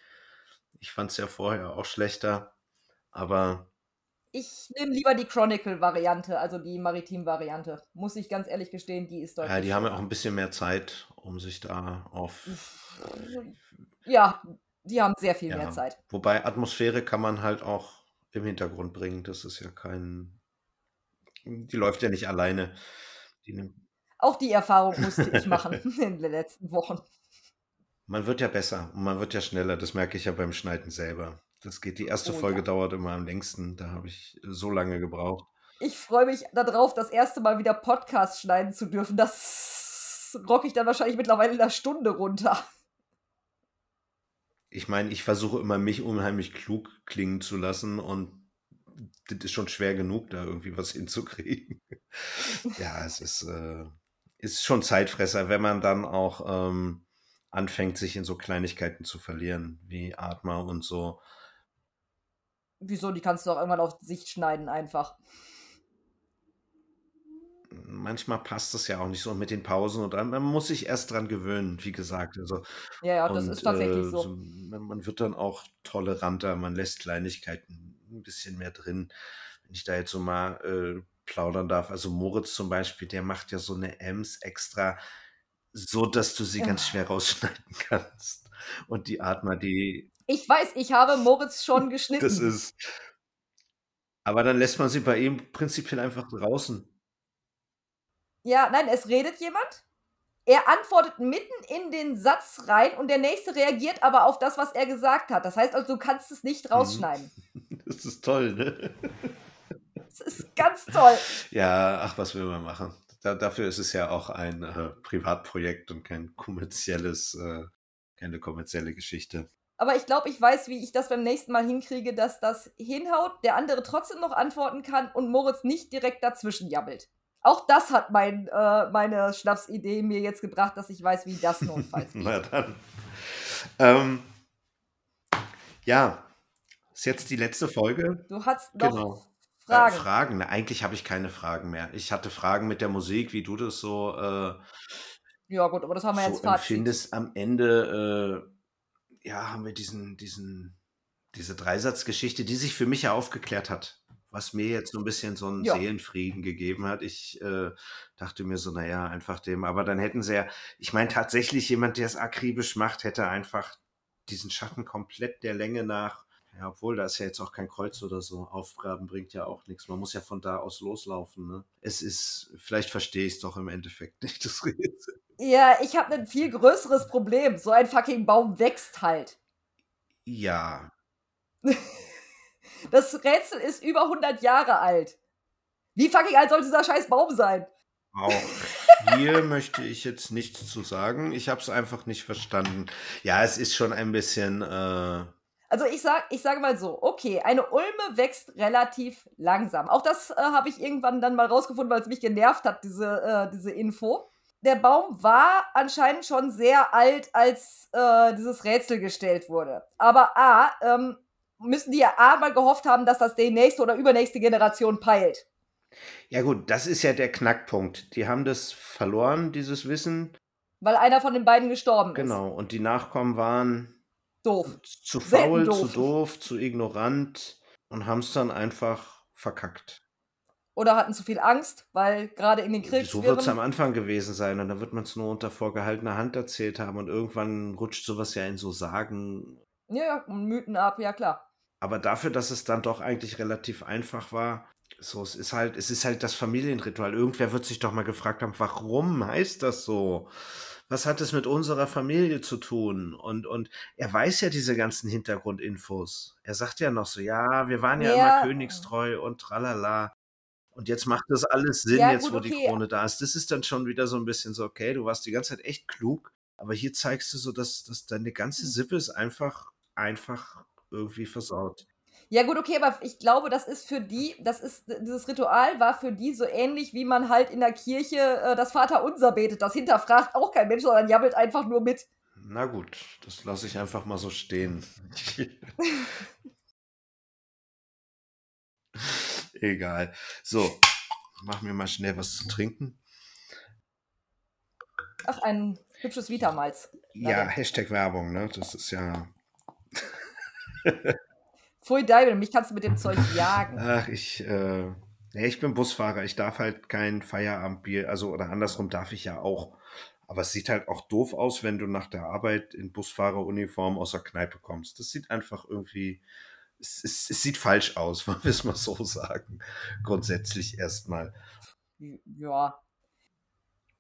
Ich fand es ja vorher auch schlechter, aber. Ich nehme lieber die Chronicle-Variante, also die Maritim-Variante. Muss ich ganz ehrlich gestehen, die ist deutlich. Ja, die haben ja auch ein bisschen mehr Zeit, um sich da auf. Ja, die haben sehr viel ja. mehr Zeit. Wobei Atmosphäre kann man halt auch im Hintergrund bringen. Das ist ja kein. Die läuft ja nicht alleine. Die auch die Erfahrung musste ich machen in den letzten Wochen. Man wird ja besser und man wird ja schneller. Das merke ich ja beim Schneiden selber. Das geht, die erste Oh Folge ja. dauert immer am längsten. Da habe ich so lange gebraucht. Ich freue mich darauf, das erste Mal wieder Podcast schneiden zu dürfen. Das rocke ich dann wahrscheinlich mittlerweile in einer Stunde runter. Ich meine, ich versuche immer, mich unheimlich klug klingen zu lassen und das ist schon schwer genug, da irgendwie was hinzukriegen. Ja, es ist, äh, ist schon Zeitfresser, wenn man dann auch ähm, anfängt, sich in so Kleinigkeiten zu verlieren, wie Atma und so. Wieso? Die kannst du auch irgendwann auf Sicht schneiden, einfach. Manchmal passt es ja auch nicht so mit den Pausen und man muss sich erst dran gewöhnen, wie gesagt. Also, ja, ja, das und, ist tatsächlich äh, so. so. Man wird dann auch toleranter, man lässt Kleinigkeiten ein bisschen mehr drin. Wenn ich da jetzt so mal äh, plaudern darf, also Moritz zum Beispiel, der macht ja so eine Ems extra so, dass du sie ja. ganz schwer rausschneiden kannst. Und die Atma, die. Ich weiß, ich habe Moritz schon geschnitten. das ist. Aber dann lässt man sie bei ihm prinzipiell einfach draußen. Ja, nein, es redet jemand. er antwortet mitten in den Satz rein und der nächste reagiert aber auf das, was er gesagt hat. Das heißt also, du kannst es nicht Mhm. rausschneiden. Das ist toll, ne? Das ist ganz toll. Ja, ach, was will man machen? Da, dafür ist es ja auch ein äh, Privatprojekt und kein kommerzielles, äh, keine kommerzielle Geschichte. Aber ich glaube, ich weiß, wie ich das beim nächsten Mal hinkriege, dass das hinhaut, der andere trotzdem noch antworten kann und Moritz nicht direkt dazwischen jabbelt. Auch das hat mein, äh, meine Schnapsidee mir jetzt gebracht, dass ich weiß, wie das notfalls geht. Na dann. Ähm, ja, ist jetzt die letzte Folge. Du hast noch Genau. Äh, Fragen. Fragen. Na, eigentlich habe ich keine Fragen mehr. Ich hatte Fragen mit der Musik, wie du das so, äh, ja, gut, aber das haben wir so jetzt Fazit. empfindest. Am Ende, äh, ja, haben wir diesen, diesen, diese Dreisatzgeschichte, die sich für mich ja aufgeklärt hat. Was mir jetzt so ein bisschen so einen Ja. Seelenfrieden gegeben hat. Ich äh, dachte mir so, naja, einfach dem. Aber dann hätten sie ja, ich meine, tatsächlich jemand, der es akribisch macht, hätte einfach diesen Schatten komplett der Länge nach, ja, obwohl da ist ja jetzt auch kein Kreuz oder so. Aufgaben bringt ja auch nichts. Man muss ja von da aus loslaufen. Ne? Es ist, vielleicht verstehe ich es doch im Endeffekt nicht, das Rätsel. Ja, ich habe ein viel größeres Problem. So ein fucking Baum wächst halt. Ja, Das Rätsel ist über 100 Jahre alt. Wie fucking alt soll dieser scheiß Baum sein? Auch hier möchte ich jetzt nichts zu sagen. Ich habe es einfach nicht verstanden. Ja, es ist schon ein bisschen. Äh, Also ich sag, ich sage mal so, okay, eine Ulme wächst relativ langsam. Auch das äh, habe ich irgendwann dann mal rausgefunden, weil es mich genervt hat, diese, äh, diese Info. Der Baum war anscheinend schon sehr alt, als äh, dieses Rätsel gestellt wurde. Aber A, ähm, müssen die ja A mal gehofft haben, dass das die nächste oder übernächste Generation peilt. ja, gut, das ist ja der Knackpunkt. Die haben das verloren, dieses Wissen. Weil einer von den beiden gestorben ist. Genau. Und die Nachkommen waren Doof. zu faul, doof. zu doof, zu ignorant und haben es dann einfach verkackt. Oder hatten zu viel Angst, weil gerade in den So wird es am. Anfang gewesen sein und dann wird man es nur unter vorgehaltener Hand erzählt haben und irgendwann rutscht sowas ja in so Sagen Ja, ja, Mythen ab, ja klar. Aber dafür, dass es dann doch eigentlich relativ einfach war, so, es ist halt, es ist halt das Familienritual. Irgendwer wird sich doch mal gefragt haben, warum heißt das so? Was hat es mit unserer Familie zu tun? Und, und er weiß ja diese ganzen Hintergrundinfos. Er sagt ja noch so, ja, wir waren ja, Ja. immer königstreu und tralala. Und jetzt macht das alles Sinn, Ja, jetzt gut, wo die okay. Krone da ist. Das ist dann schon wieder so ein bisschen so, okay, du warst die ganze Zeit echt klug, aber hier zeigst du so, dass, dass deine ganze Sippe ist einfach, einfach irgendwie versaut. Ja, gut, okay, aber ich glaube, das ist für die, das ist, dieses Ritual war für die so ähnlich, wie man halt in der Kirche äh, das Vaterunser betet. Das hinterfragt auch kein Mensch, sondern jabbelt einfach nur mit. Na gut, das lasse ich einfach mal so stehen. Egal. So, mach mir mal schnell was zu trinken. Ach, ein hübsches Vitamalz. Ja. Hashtag Werbung, ne? Das ist ja. Pfui Deibel, mich kannst du mit dem Zeug jagen. Ach, ich, äh, nee, ich bin Busfahrer. Ich darf halt kein Feierabendbier, also oder andersrum darf ich ja auch. Aber es sieht halt auch doof aus, wenn du nach der Arbeit in Busfahreruniform aus der Kneipe kommst. Das sieht einfach irgendwie, es, es, es sieht falsch aus, wollen wir es mal so sagen. Grundsätzlich erstmal. Ja.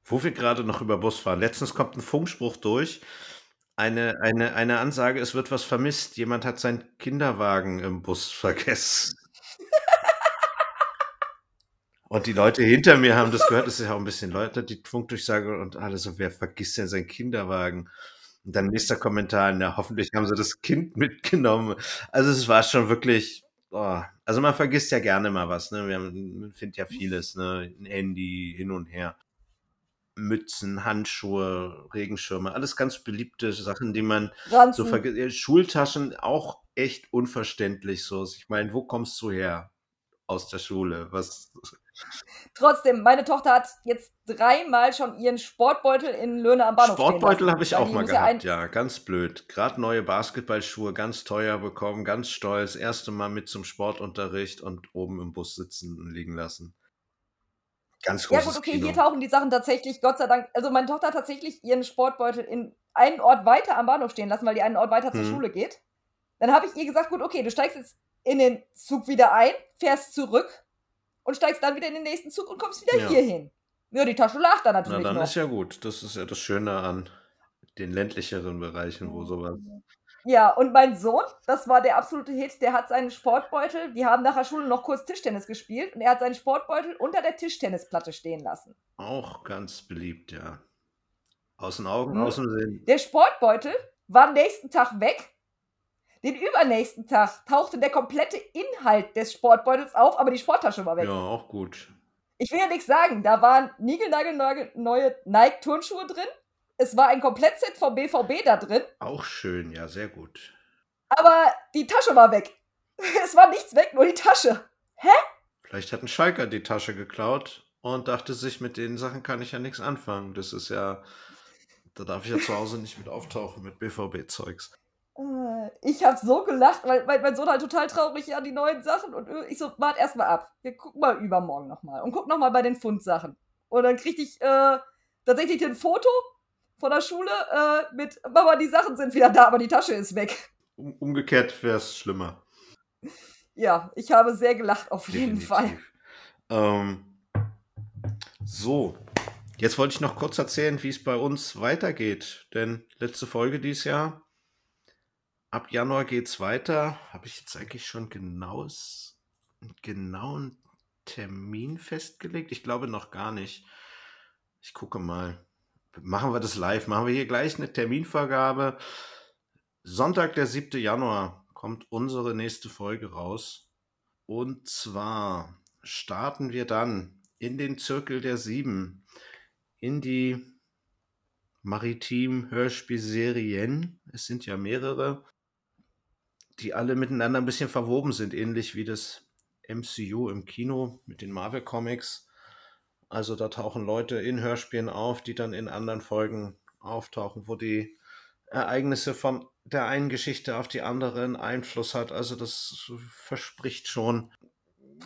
Wo wir gerade noch über Bus fahren. Letztens kommt ein Funkspruch durch. Eine, eine, eine Ansage, es wird was vermisst. Jemand hat seinen Kinderwagen im Bus vergessen. Und die Leute hinter mir haben das gehört. Es ist ja auch ein bisschen Leute, die Funkdurchsage und alle so, wer vergisst denn seinen Kinderwagen? Und dann nächster Kommentar, na, hoffentlich haben sie das Kind mitgenommen. Also es war schon wirklich, oh, also man vergisst ja gerne mal was, ne? Wir haben, man findet ja vieles, ne? Ein Handy hin und her. Mützen, Handschuhe, Regenschirme, alles ganz beliebte Sachen, die man so Ranzen. vergisst. Schultaschen auch echt unverständlich so. Ich meine, wo kommst du her aus der Schule? Was? Trotzdem, meine Tochter hat jetzt dreimal schon ihren Sportbeutel in Löhne am Bahnhof stehen Sportbeutel habe ich auch die mal ja gehabt, ja, ganz blöd. Gerade neue Basketballschuhe, ganz teuer bekommen, ganz stolz. Erste Mal mit zum Sportunterricht und oben im Bus sitzen und liegen lassen. Ganz Ja großes gut, okay, Kino. hier tauchen die Sachen tatsächlich, Gott sei Dank, also meine Tochter hat tatsächlich ihren Sportbeutel in einen Ort weiter am Bahnhof stehen lassen, weil die einen Ort weiter zur Hm. Schule geht. Dann habe ich ihr gesagt, gut, okay, du steigst jetzt in den Zug wieder ein, fährst zurück und steigst dann wieder in den nächsten Zug und kommst wieder Ja. hier hin. Ja, die Tasche lag da Na, natürlich dann ist noch. ja gut. Das ist ja das Schöne an den ländlicheren Bereichen, wo sowas. Ja, und mein Sohn, das war der absolute Hit, der hat seinen Sportbeutel, wir haben nach der Schule noch kurz Tischtennis gespielt und er hat seinen Sportbeutel unter der Tischtennisplatte stehen lassen. Auch ganz beliebt, ja. Aus den Augen, Hm? aus dem Sinn. Der Sportbeutel war am nächsten Tag weg. Den übernächsten Tag tauchte der komplette Inhalt des Sportbeutels auf, aber die Sporttasche war weg. Ja, auch gut. Ich will ja nichts sagen, da waren niegelnagelneue Nike-Turnschuhe drin. Es war ein Komplettset vom BVB da drin, Auch schön, ja, sehr gut. aber die Tasche war weg. Es war nichts weg, nur die Tasche. Vielleicht hat ein Schalker die Tasche geklaut und dachte sich, mit den Sachen kann ich ja nichts anfangen. Das ist ja, da darf ich ja zu Hause nicht mit auftauchen mit BVB-Zeugs. Äh, Ich habe so gelacht, weil, weil mein Sohn halt total traurig ja die neuen Sachen und äh, ich so, wart erst mal ab. Wir gucken mal übermorgen nochmal und gucken nochmal bei den Fundsachen. Und dann kriegte ich äh, tatsächlich ein Foto von der Schule äh, mit, Mama, die Sachen sind wieder da, aber die Tasche ist weg. Um, umgekehrt wäre es schlimmer. Ja, ich habe sehr gelacht, auf jeden Fall. Definitiv. Ähm, so, jetzt wollte ich noch kurz erzählen, wie es bei uns weitergeht. Denn letzte Folge dieses Jahr, ab Januar geht es weiter. Habe ich jetzt eigentlich schon genaues, einen genauen Termin festgelegt? Ich glaube noch gar nicht. Ich gucke mal. Machen wir das live. Machen wir hier gleich eine Terminvergabe. Sonntag, der 7. Januar, kommt unsere nächste Folge raus. Und zwar starten wir dann in den Zirkel der Sieben, in die Maritim-Hörspielserien. Es sind ja mehrere, die alle miteinander ein bisschen verwoben sind, ähnlich wie das MCU im Kino mit den Marvel Comics. Also da tauchen Leute in Hörspielen auf, die dann in anderen Folgen auftauchen, wo die Ereignisse von der einen Geschichte auf die andere einen Einfluss hat. Also das verspricht schon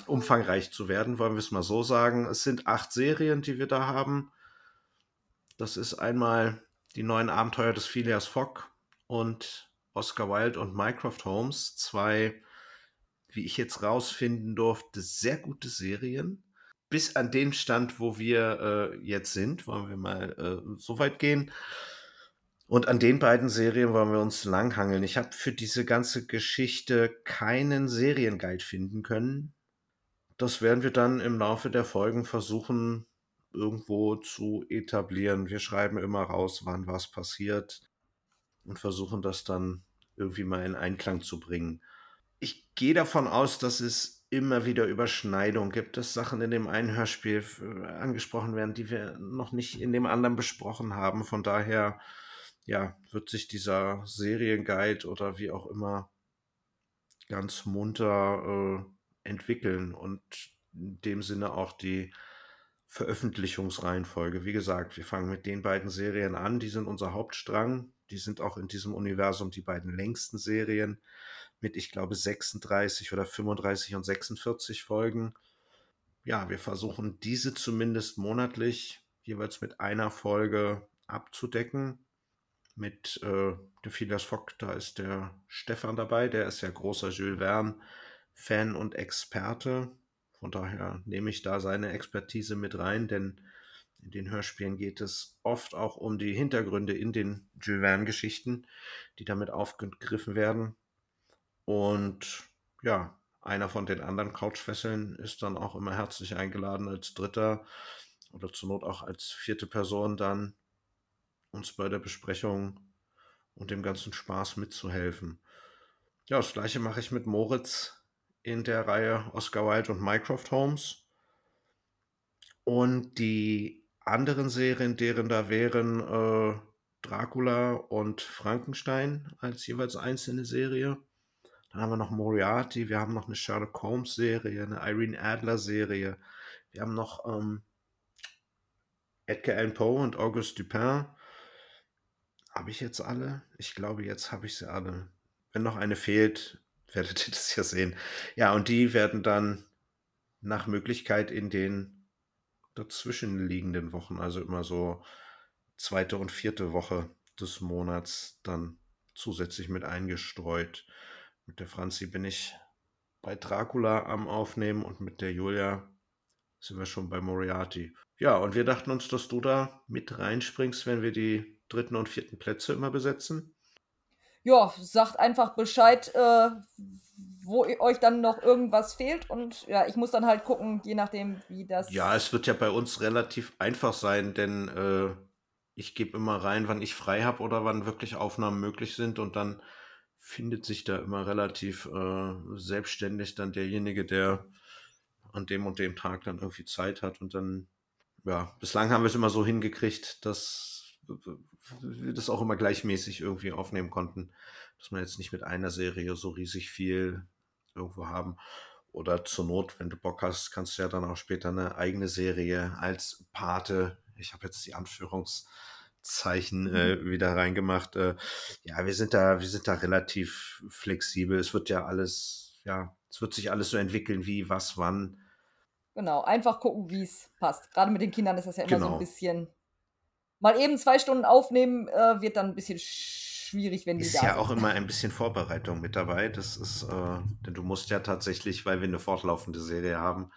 umfangreich zu werden, wollen wir es mal so sagen. Es sind acht Serien, die wir da haben. Das ist einmal die neuen Abenteuer des Phileas Fogg und Oscar Wilde und Mycroft Holmes. Zwei, wie ich jetzt rausfinden durfte, sehr gute Serien. Bis an den Stand, wo wir äh, jetzt sind, wollen wir mal äh, so weit gehen. Und an den beiden Serien wollen wir uns langhangeln. Ich habe für diese ganze Geschichte keinen Serienguide finden können. Das werden wir dann im Laufe der Folgen versuchen irgendwo zu etablieren. Wir schreiben immer raus, wann was passiert und versuchen das dann irgendwie mal in Einklang zu bringen. Ich gehe davon aus, dass es immer wieder Überschneidungen gibt, dass Sachen in dem einen Hörspiel angesprochen werden, die wir noch nicht in dem anderen besprochen haben. Von daher ja, wird sich dieser Serienguide oder wie auch immer ganz munter äh, entwickeln und in dem Sinne auch die Veröffentlichungsreihenfolge. Wie gesagt, wir fangen mit den beiden Serien an, die sind unser Hauptstrang, die sind auch in diesem Universum die beiden längsten Serien mit, ich glaube, 36 oder 35 und 46 Folgen. Ja, wir versuchen diese zumindest monatlich jeweils mit einer Folge abzudecken mit äh, dem Phileas Fogg, da ist der Stefan dabei, der ist ja großer Jules Verne-Fan und Experte. Von daher nehme ich da seine Expertise mit rein, denn in den Hörspielen geht es oft auch um die Hintergründe in den Jules Verne-Geschichten, die damit aufgegriffen werden. Und ja, einer von den anderen Couchfesseln ist dann auch immer herzlich eingeladen als Dritter oder zur Not auch als vierte Person dann uns bei der Besprechung und dem ganzen Spaß mitzuhelfen. Ja, das gleiche mache ich mit Moritz in der Reihe Oscar Wilde und Mycroft Holmes. Und die anderen Serien, deren da wären äh, Dracula und Frankenstein als jeweils einzelne Serie. Dann haben wir noch Moriarty, wir haben noch eine Sherlock Holmes Serie, eine Irene Adler Serie. Wir haben noch ähm, Edgar Allan Poe und Auguste Dupin. Habe ich jetzt alle? Ich glaube, jetzt habe ich sie alle. Wenn noch eine fehlt, werdet ihr das ja sehen. Ja, und die werden dann nach Möglichkeit in den dazwischenliegenden Wochen, also immer so zweite und vierte Woche des Monats, dann zusätzlich mit eingestreut. Mit der Franzi bin ich bei Dracula am Aufnehmen und mit der Julia sind wir schon bei Moriarty. Ja, und wir dachten uns, dass du da mit reinspringst, wenn wir die dritten und vierten Plätze immer besetzen. Ja, sagt einfach Bescheid, äh, wo euch dann noch irgendwas fehlt. Und ja, ich muss dann halt gucken, je nachdem, wie das. Ja, es wird ja bei uns relativ einfach sein, denn äh, ich gebe immer rein, wann ich frei habe oder wann wirklich Aufnahmen möglich sind. Und dann findet sich da immer relativ äh, selbstständig dann derjenige, der an dem und dem Tag dann irgendwie Zeit hat. Und dann, ja, bislang haben wir es immer so hingekriegt, dass wir das auch immer gleichmäßig irgendwie aufnehmen konnten, dass man jetzt nicht mit einer Serie so riesig viel irgendwo haben. Oder zur Not, wenn du Bock hast, kannst du ja dann auch später eine eigene Serie als Pate, ich habe jetzt die Anführungszeichen äh, mhm. wieder reingemacht. Äh, ja, wir sind da, wir sind da relativ flexibel. Es wird ja alles, ja, es wird sich alles so entwickeln, wie, was, wann. Genau, einfach gucken, wie es passt. Gerade mit den Kindern ist das ja immer genau. so ein bisschen. Mal eben zwei Stunden aufnehmen, äh, wird dann ein bisschen schwierig, wenn die ist da ja sind. auch immer ein bisschen Vorbereitung mit dabei. Das ist, äh, denn du musst ja tatsächlich, weil wir eine fortlaufende Serie haben,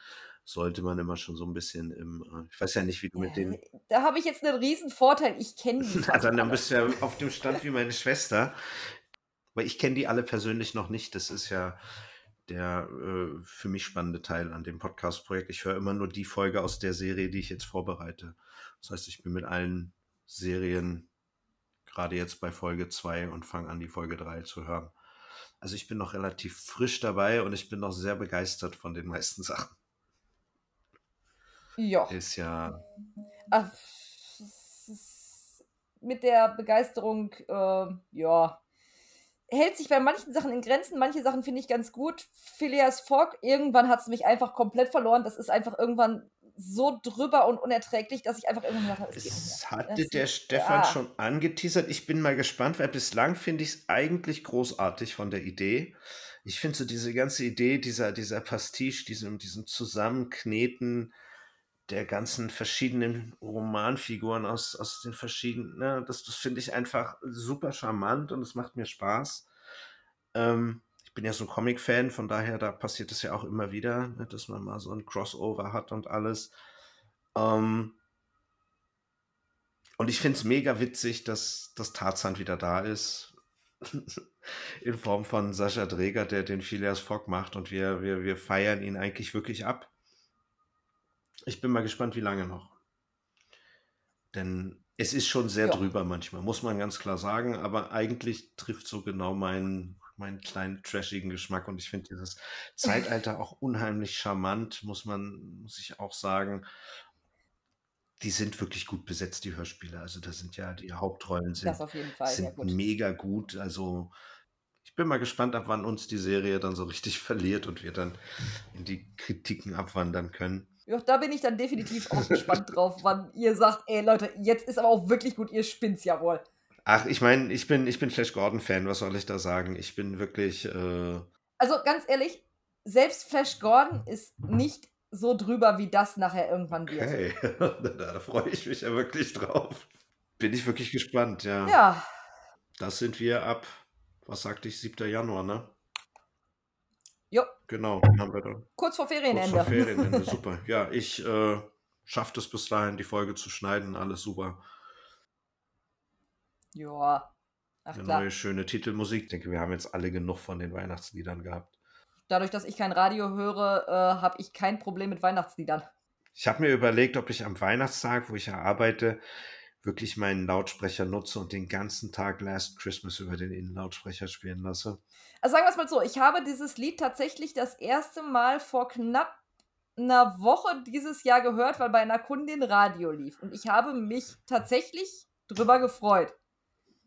sollte man immer schon so ein bisschen im, äh, ich weiß ja nicht, wie du mit denen. Da habe ich jetzt einen riesen Vorteil. Ich kenne die. Na, dann, dann bist du ja auf dem Stand wie meine Schwester. Weil ich kenne die alle persönlich noch nicht. Das ist ja der äh, für mich spannende Teil an dem Podcast-Projekt. Ich höre immer nur die Folge aus der Serie, die ich jetzt vorbereite. Das heißt, ich bin mit allen Serien gerade jetzt bei Folge 2 und fange an, die Folge 3 zu hören. Also ich bin noch relativ frisch dabei und ich bin noch sehr begeistert von den meisten Sachen. Ja. Ist ja. Ach, mit der Begeisterung, äh, ja, hält sich bei manchen Sachen in Grenzen, manche Sachen finde ich ganz gut. Phileas Fogg, irgendwann hat es mich einfach komplett verloren. Das ist einfach irgendwann so drüber und unerträglich, dass ich einfach irgendwann gesagt habe, das hatte der Stefan ja. schon angeteasert. Ich bin mal gespannt, weil bislang finde ich es eigentlich großartig von der Idee. Ich finde so diese ganze Idee dieser, dieser Pastiche, diesem, diesem Zusammenkneten der ganzen verschiedenen Romanfiguren aus, aus den verschiedenen, ne, das, das finde ich einfach super charmant und es macht mir Spaß. Ähm, ich bin ja so ein Comic-Fan, von daher, da passiert es ja auch immer wieder, ne, dass man mal so ein Crossover hat und alles. Ähm, und ich finde es mega witzig, dass, dass Tarzan wieder da ist. In Form von Sascha Dreger, der den Phileas Fogg macht. Und wir, wir, wir feiern ihn eigentlich wirklich ab. Ich bin mal gespannt, wie lange noch. Denn es ist schon sehr ja. drüber manchmal, muss man ganz klar sagen. Aber eigentlich trifft so genau meinen meinen kleinen trashigen Geschmack und ich finde dieses Zeitalter auch unheimlich charmant, muss man, muss ich auch sagen. Die sind wirklich gut besetzt, die Hörspiele. Also da sind ja die Hauptrollen sind, das auf jeden Fall, sind gut. mega gut. Also ich bin mal gespannt, ab wann uns die Serie dann so richtig verliert und wir dann in die Kritiken abwandern können. Ja, da bin ich dann definitiv auch gespannt drauf, wann ihr sagt, ey Leute, jetzt ist aber auch wirklich gut, ihr spinnt's ja wohl. Ach, ich meine, ich bin, ich bin Flash Gordon-Fan, was soll ich da sagen? Ich bin wirklich. Äh also ganz ehrlich, selbst Flash Gordon ist nicht so drüber, wie das nachher irgendwann wird. Okay, da, freue ich mich ja wirklich drauf. Bin ich wirklich gespannt, ja. Ja. Das sind wir ab, was sagte ich, 7. Januar, ne? Jo. Genau, haben wir da. Kurz vor Ferienende. Kurz vor Ferienende, super. Ja, ich äh, schaffe es bis dahin, die Folge zu schneiden, alles super. Ja. Ach, Eine klar. neue schöne Titelmusik. Ich denke, wir haben jetzt alle genug von den Weihnachtsliedern gehabt. Dadurch, dass ich kein Radio höre, äh, habe ich kein Problem mit Weihnachtsliedern. Ich habe mir überlegt, ob ich am Weihnachtstag, wo ich ja arbeite, wirklich meinen Lautsprecher nutze und den ganzen Tag Last Christmas über den Innenlautsprecher spielen lasse. Also sagen wir es mal so, ich habe dieses Lied tatsächlich das erste Mal vor knapp einer Woche dieses Jahr gehört, weil bei einer Kundin Radio lief. Und ich habe mich tatsächlich drüber gefreut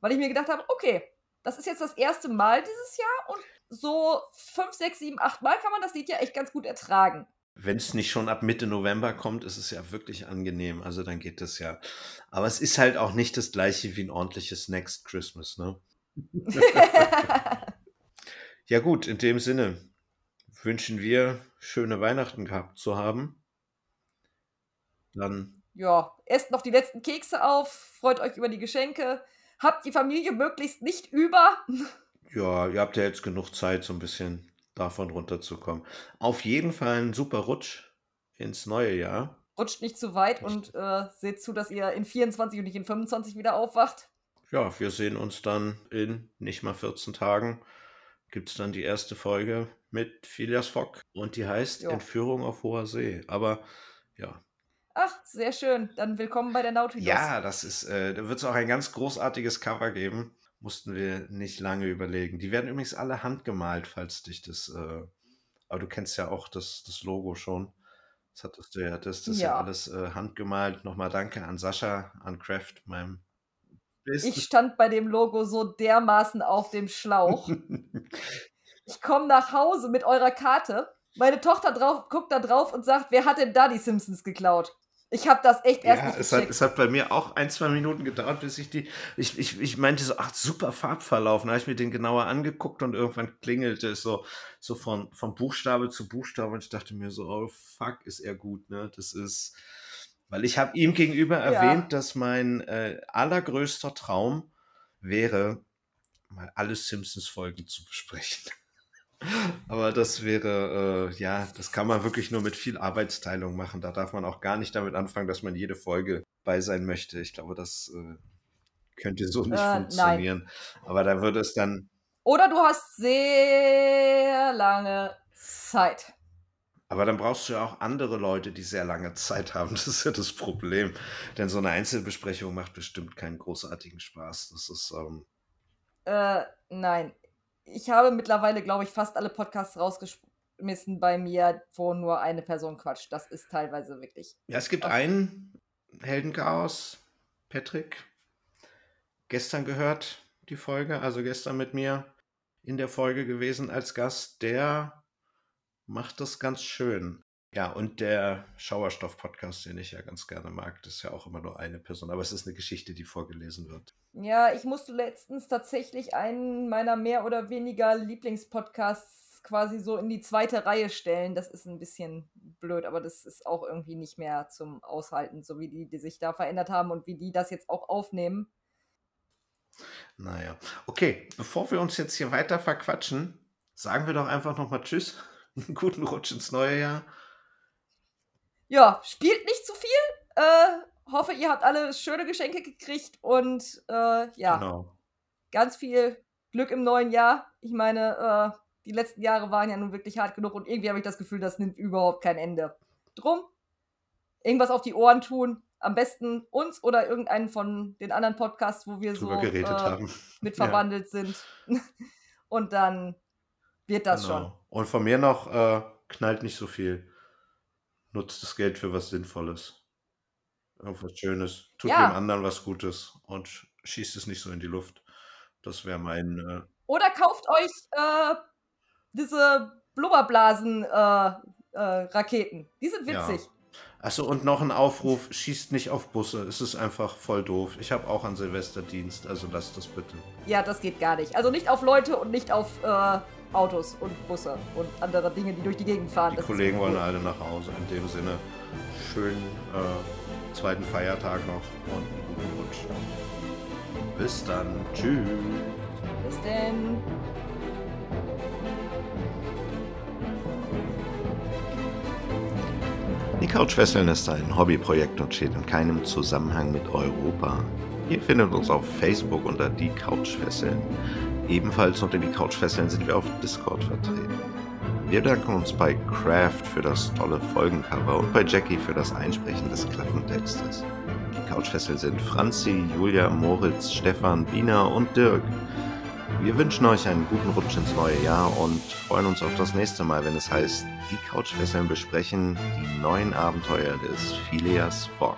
weil ich mir gedacht habe, okay, das ist jetzt das erste Mal dieses Jahr und so fünf, sechs, sieben, acht Mal kann man das Lied ja echt ganz gut ertragen. Wenn es nicht schon ab Mitte November kommt, ist es ja wirklich angenehm. Also dann geht es ja. Aber es ist halt auch nicht das gleiche wie ein ordentliches Next Christmas, ne? ja gut, in dem Sinne wünschen wir schöne Weihnachten gehabt zu haben. Dann. Ja, esst noch die letzten Kekse auf, freut euch über die Geschenke habt die Familie möglichst nicht über. Ja, ihr habt ja jetzt genug Zeit, so ein bisschen davon runterzukommen. Auf jeden Fall ein super Rutsch ins neue Jahr. Rutscht nicht zu weit und äh, seht zu, dass ihr in 24 und nicht in 25 wieder aufwacht. Ja, wir sehen uns dann in nicht mal 14 Tagen. Gibt es dann die erste Folge mit Phileas Fogg und die heißt Jo. Entführung auf hoher See. Aber ja. Ach, sehr schön. Dann willkommen bei der Nautilus. Ja, das ist, äh, da wird es auch ein ganz großartiges Cover geben. Mussten wir nicht lange überlegen. Die werden übrigens alle handgemalt, falls dich das. Äh, aber du kennst ja auch das, das Logo schon. Das hattest du ja, das, das ist ja Ja. alles äh, handgemalt. Nochmal danke an Sascha, an Craft, meinem besten. Ich stand bei dem Logo so dermaßen auf dem Schlauch. Ich komme nach Hause mit eurer Karte. Meine Tochter drauf, guckt da drauf und sagt, wer hat denn da die Simpsons geklaut? Ich habe das echt erst Ja, es hat, es hat bei mir auch ein, zwei Minuten gedauert, bis ich die. Ich, ich, ich meinte so, ach, super Farbverlauf. Dann habe ich mir den genauer angeguckt und irgendwann klingelte es so, so von, von Buchstabe zu Buchstabe und ich dachte mir so, oh fuck, ist er gut, ne? Das ist. Weil ich habe ihm gegenüber Ja. erwähnt, dass mein äh, allergrößter Traum wäre, mal alle Simpsons-Folgen zu besprechen. Aber das wäre, äh, ja, das kann man wirklich nur mit viel Arbeitsteilung machen. Da darf man auch gar nicht damit anfangen, dass man jede Folge bei sein möchte. Ich glaube, das äh, könnte so nicht Äh, nein. funktionieren. Aber da würde es dann, Oder du hast sehr lange Zeit. aber dann brauchst du ja auch andere Leute, die sehr lange Zeit haben. Das ist ja das Problem. Denn so eine Einzelbesprechung macht bestimmt keinen großartigen Spaß. Das ist, ähm, Äh, nein. Ich habe mittlerweile, glaube ich, fast alle Podcasts rausgeschmissen bei mir, wo nur eine Person quatscht. Das ist teilweise wirklich. Ja, es gibt einen Heldenchaos, Patrick, gestern gehört die Folge, also gestern mit mir in der Folge gewesen als Gast, der macht das ganz schön. Ja, und der Schauerstoff-Podcast, den ich ja ganz gerne mag, das ist ja auch immer nur eine Person, aber es ist eine Geschichte, die vorgelesen wird. Ja, ich musste letztens tatsächlich einen meiner mehr oder weniger Lieblingspodcasts quasi so in die zweite Reihe stellen. Das ist ein bisschen blöd, aber das ist auch irgendwie nicht mehr zum Aushalten, so wie die, die sich da verändert haben und wie die das jetzt auch aufnehmen. Naja, okay, bevor wir uns jetzt hier weiter verquatschen, sagen wir doch einfach nochmal Tschüss. Einen guten Rutsch ins neue Jahr. Ja, spielt nicht zu viel. Äh, hoffe, ihr habt alle schöne Geschenke gekriegt und äh, ja, Genau. ganz viel Glück im neuen Jahr. Ich meine, äh, die letzten Jahre waren ja nun wirklich hart genug und irgendwie habe ich das Gefühl, das nimmt überhaupt kein Ende. Drum, irgendwas auf die Ohren tun. Am besten uns oder irgendeinen von den anderen Podcasts, wo wir Drüber so geredet äh, haben. mit Ja. verwandelt sind. und dann wird das schon. Genau. Und von mir noch, äh, knallt nicht so viel. Nutzt das Geld für was Sinnvolles. Irgendwas Schönes. Tut Ja. dem anderen was Gutes und schießt es nicht so in die Luft. Das wäre mein. Äh, Oder kauft euch äh, diese Blubberblasen-Raketen. Äh, Raketen. Die sind Ja. witzig. Achso, und noch ein Aufruf: schießt nicht auf Busse. Es ist einfach voll doof. Ich habe auch an Silvesterdienst, also lasst das bitte. Ja, das geht gar nicht. Also nicht auf Leute und nicht auf äh, Autos und Busse und andere Dinge, die durch die Gegend fahren. Die Das ist Kollegen wollen alle nach Hause. In dem Sinne, schönen äh, zweiten Feiertag noch und einen guten Rutsch. Bis dann. Tschüss. Bis denn. Die Couchfesseln ist ein Hobbyprojekt und steht in keinem Zusammenhang mit Europa. Ihr findet uns auf Facebook unter die Couchfesseln. Ebenfalls unter die Couchfesseln sind wir auf Discord vertreten. Wir danken uns bei Craft für das tolle Folgencover und bei Jackie für das Einsprechen des Klappentextes. Die Couchfesseln sind Franzi, Julia, Moritz, Stefan, Bina und Dirk. Wir wünschen euch einen guten Rutsch ins neue Jahr und freuen uns auf das nächste Mal, wenn es heißt, die Couchfesseln besprechen die neuen Abenteuer des Phileas Fogg.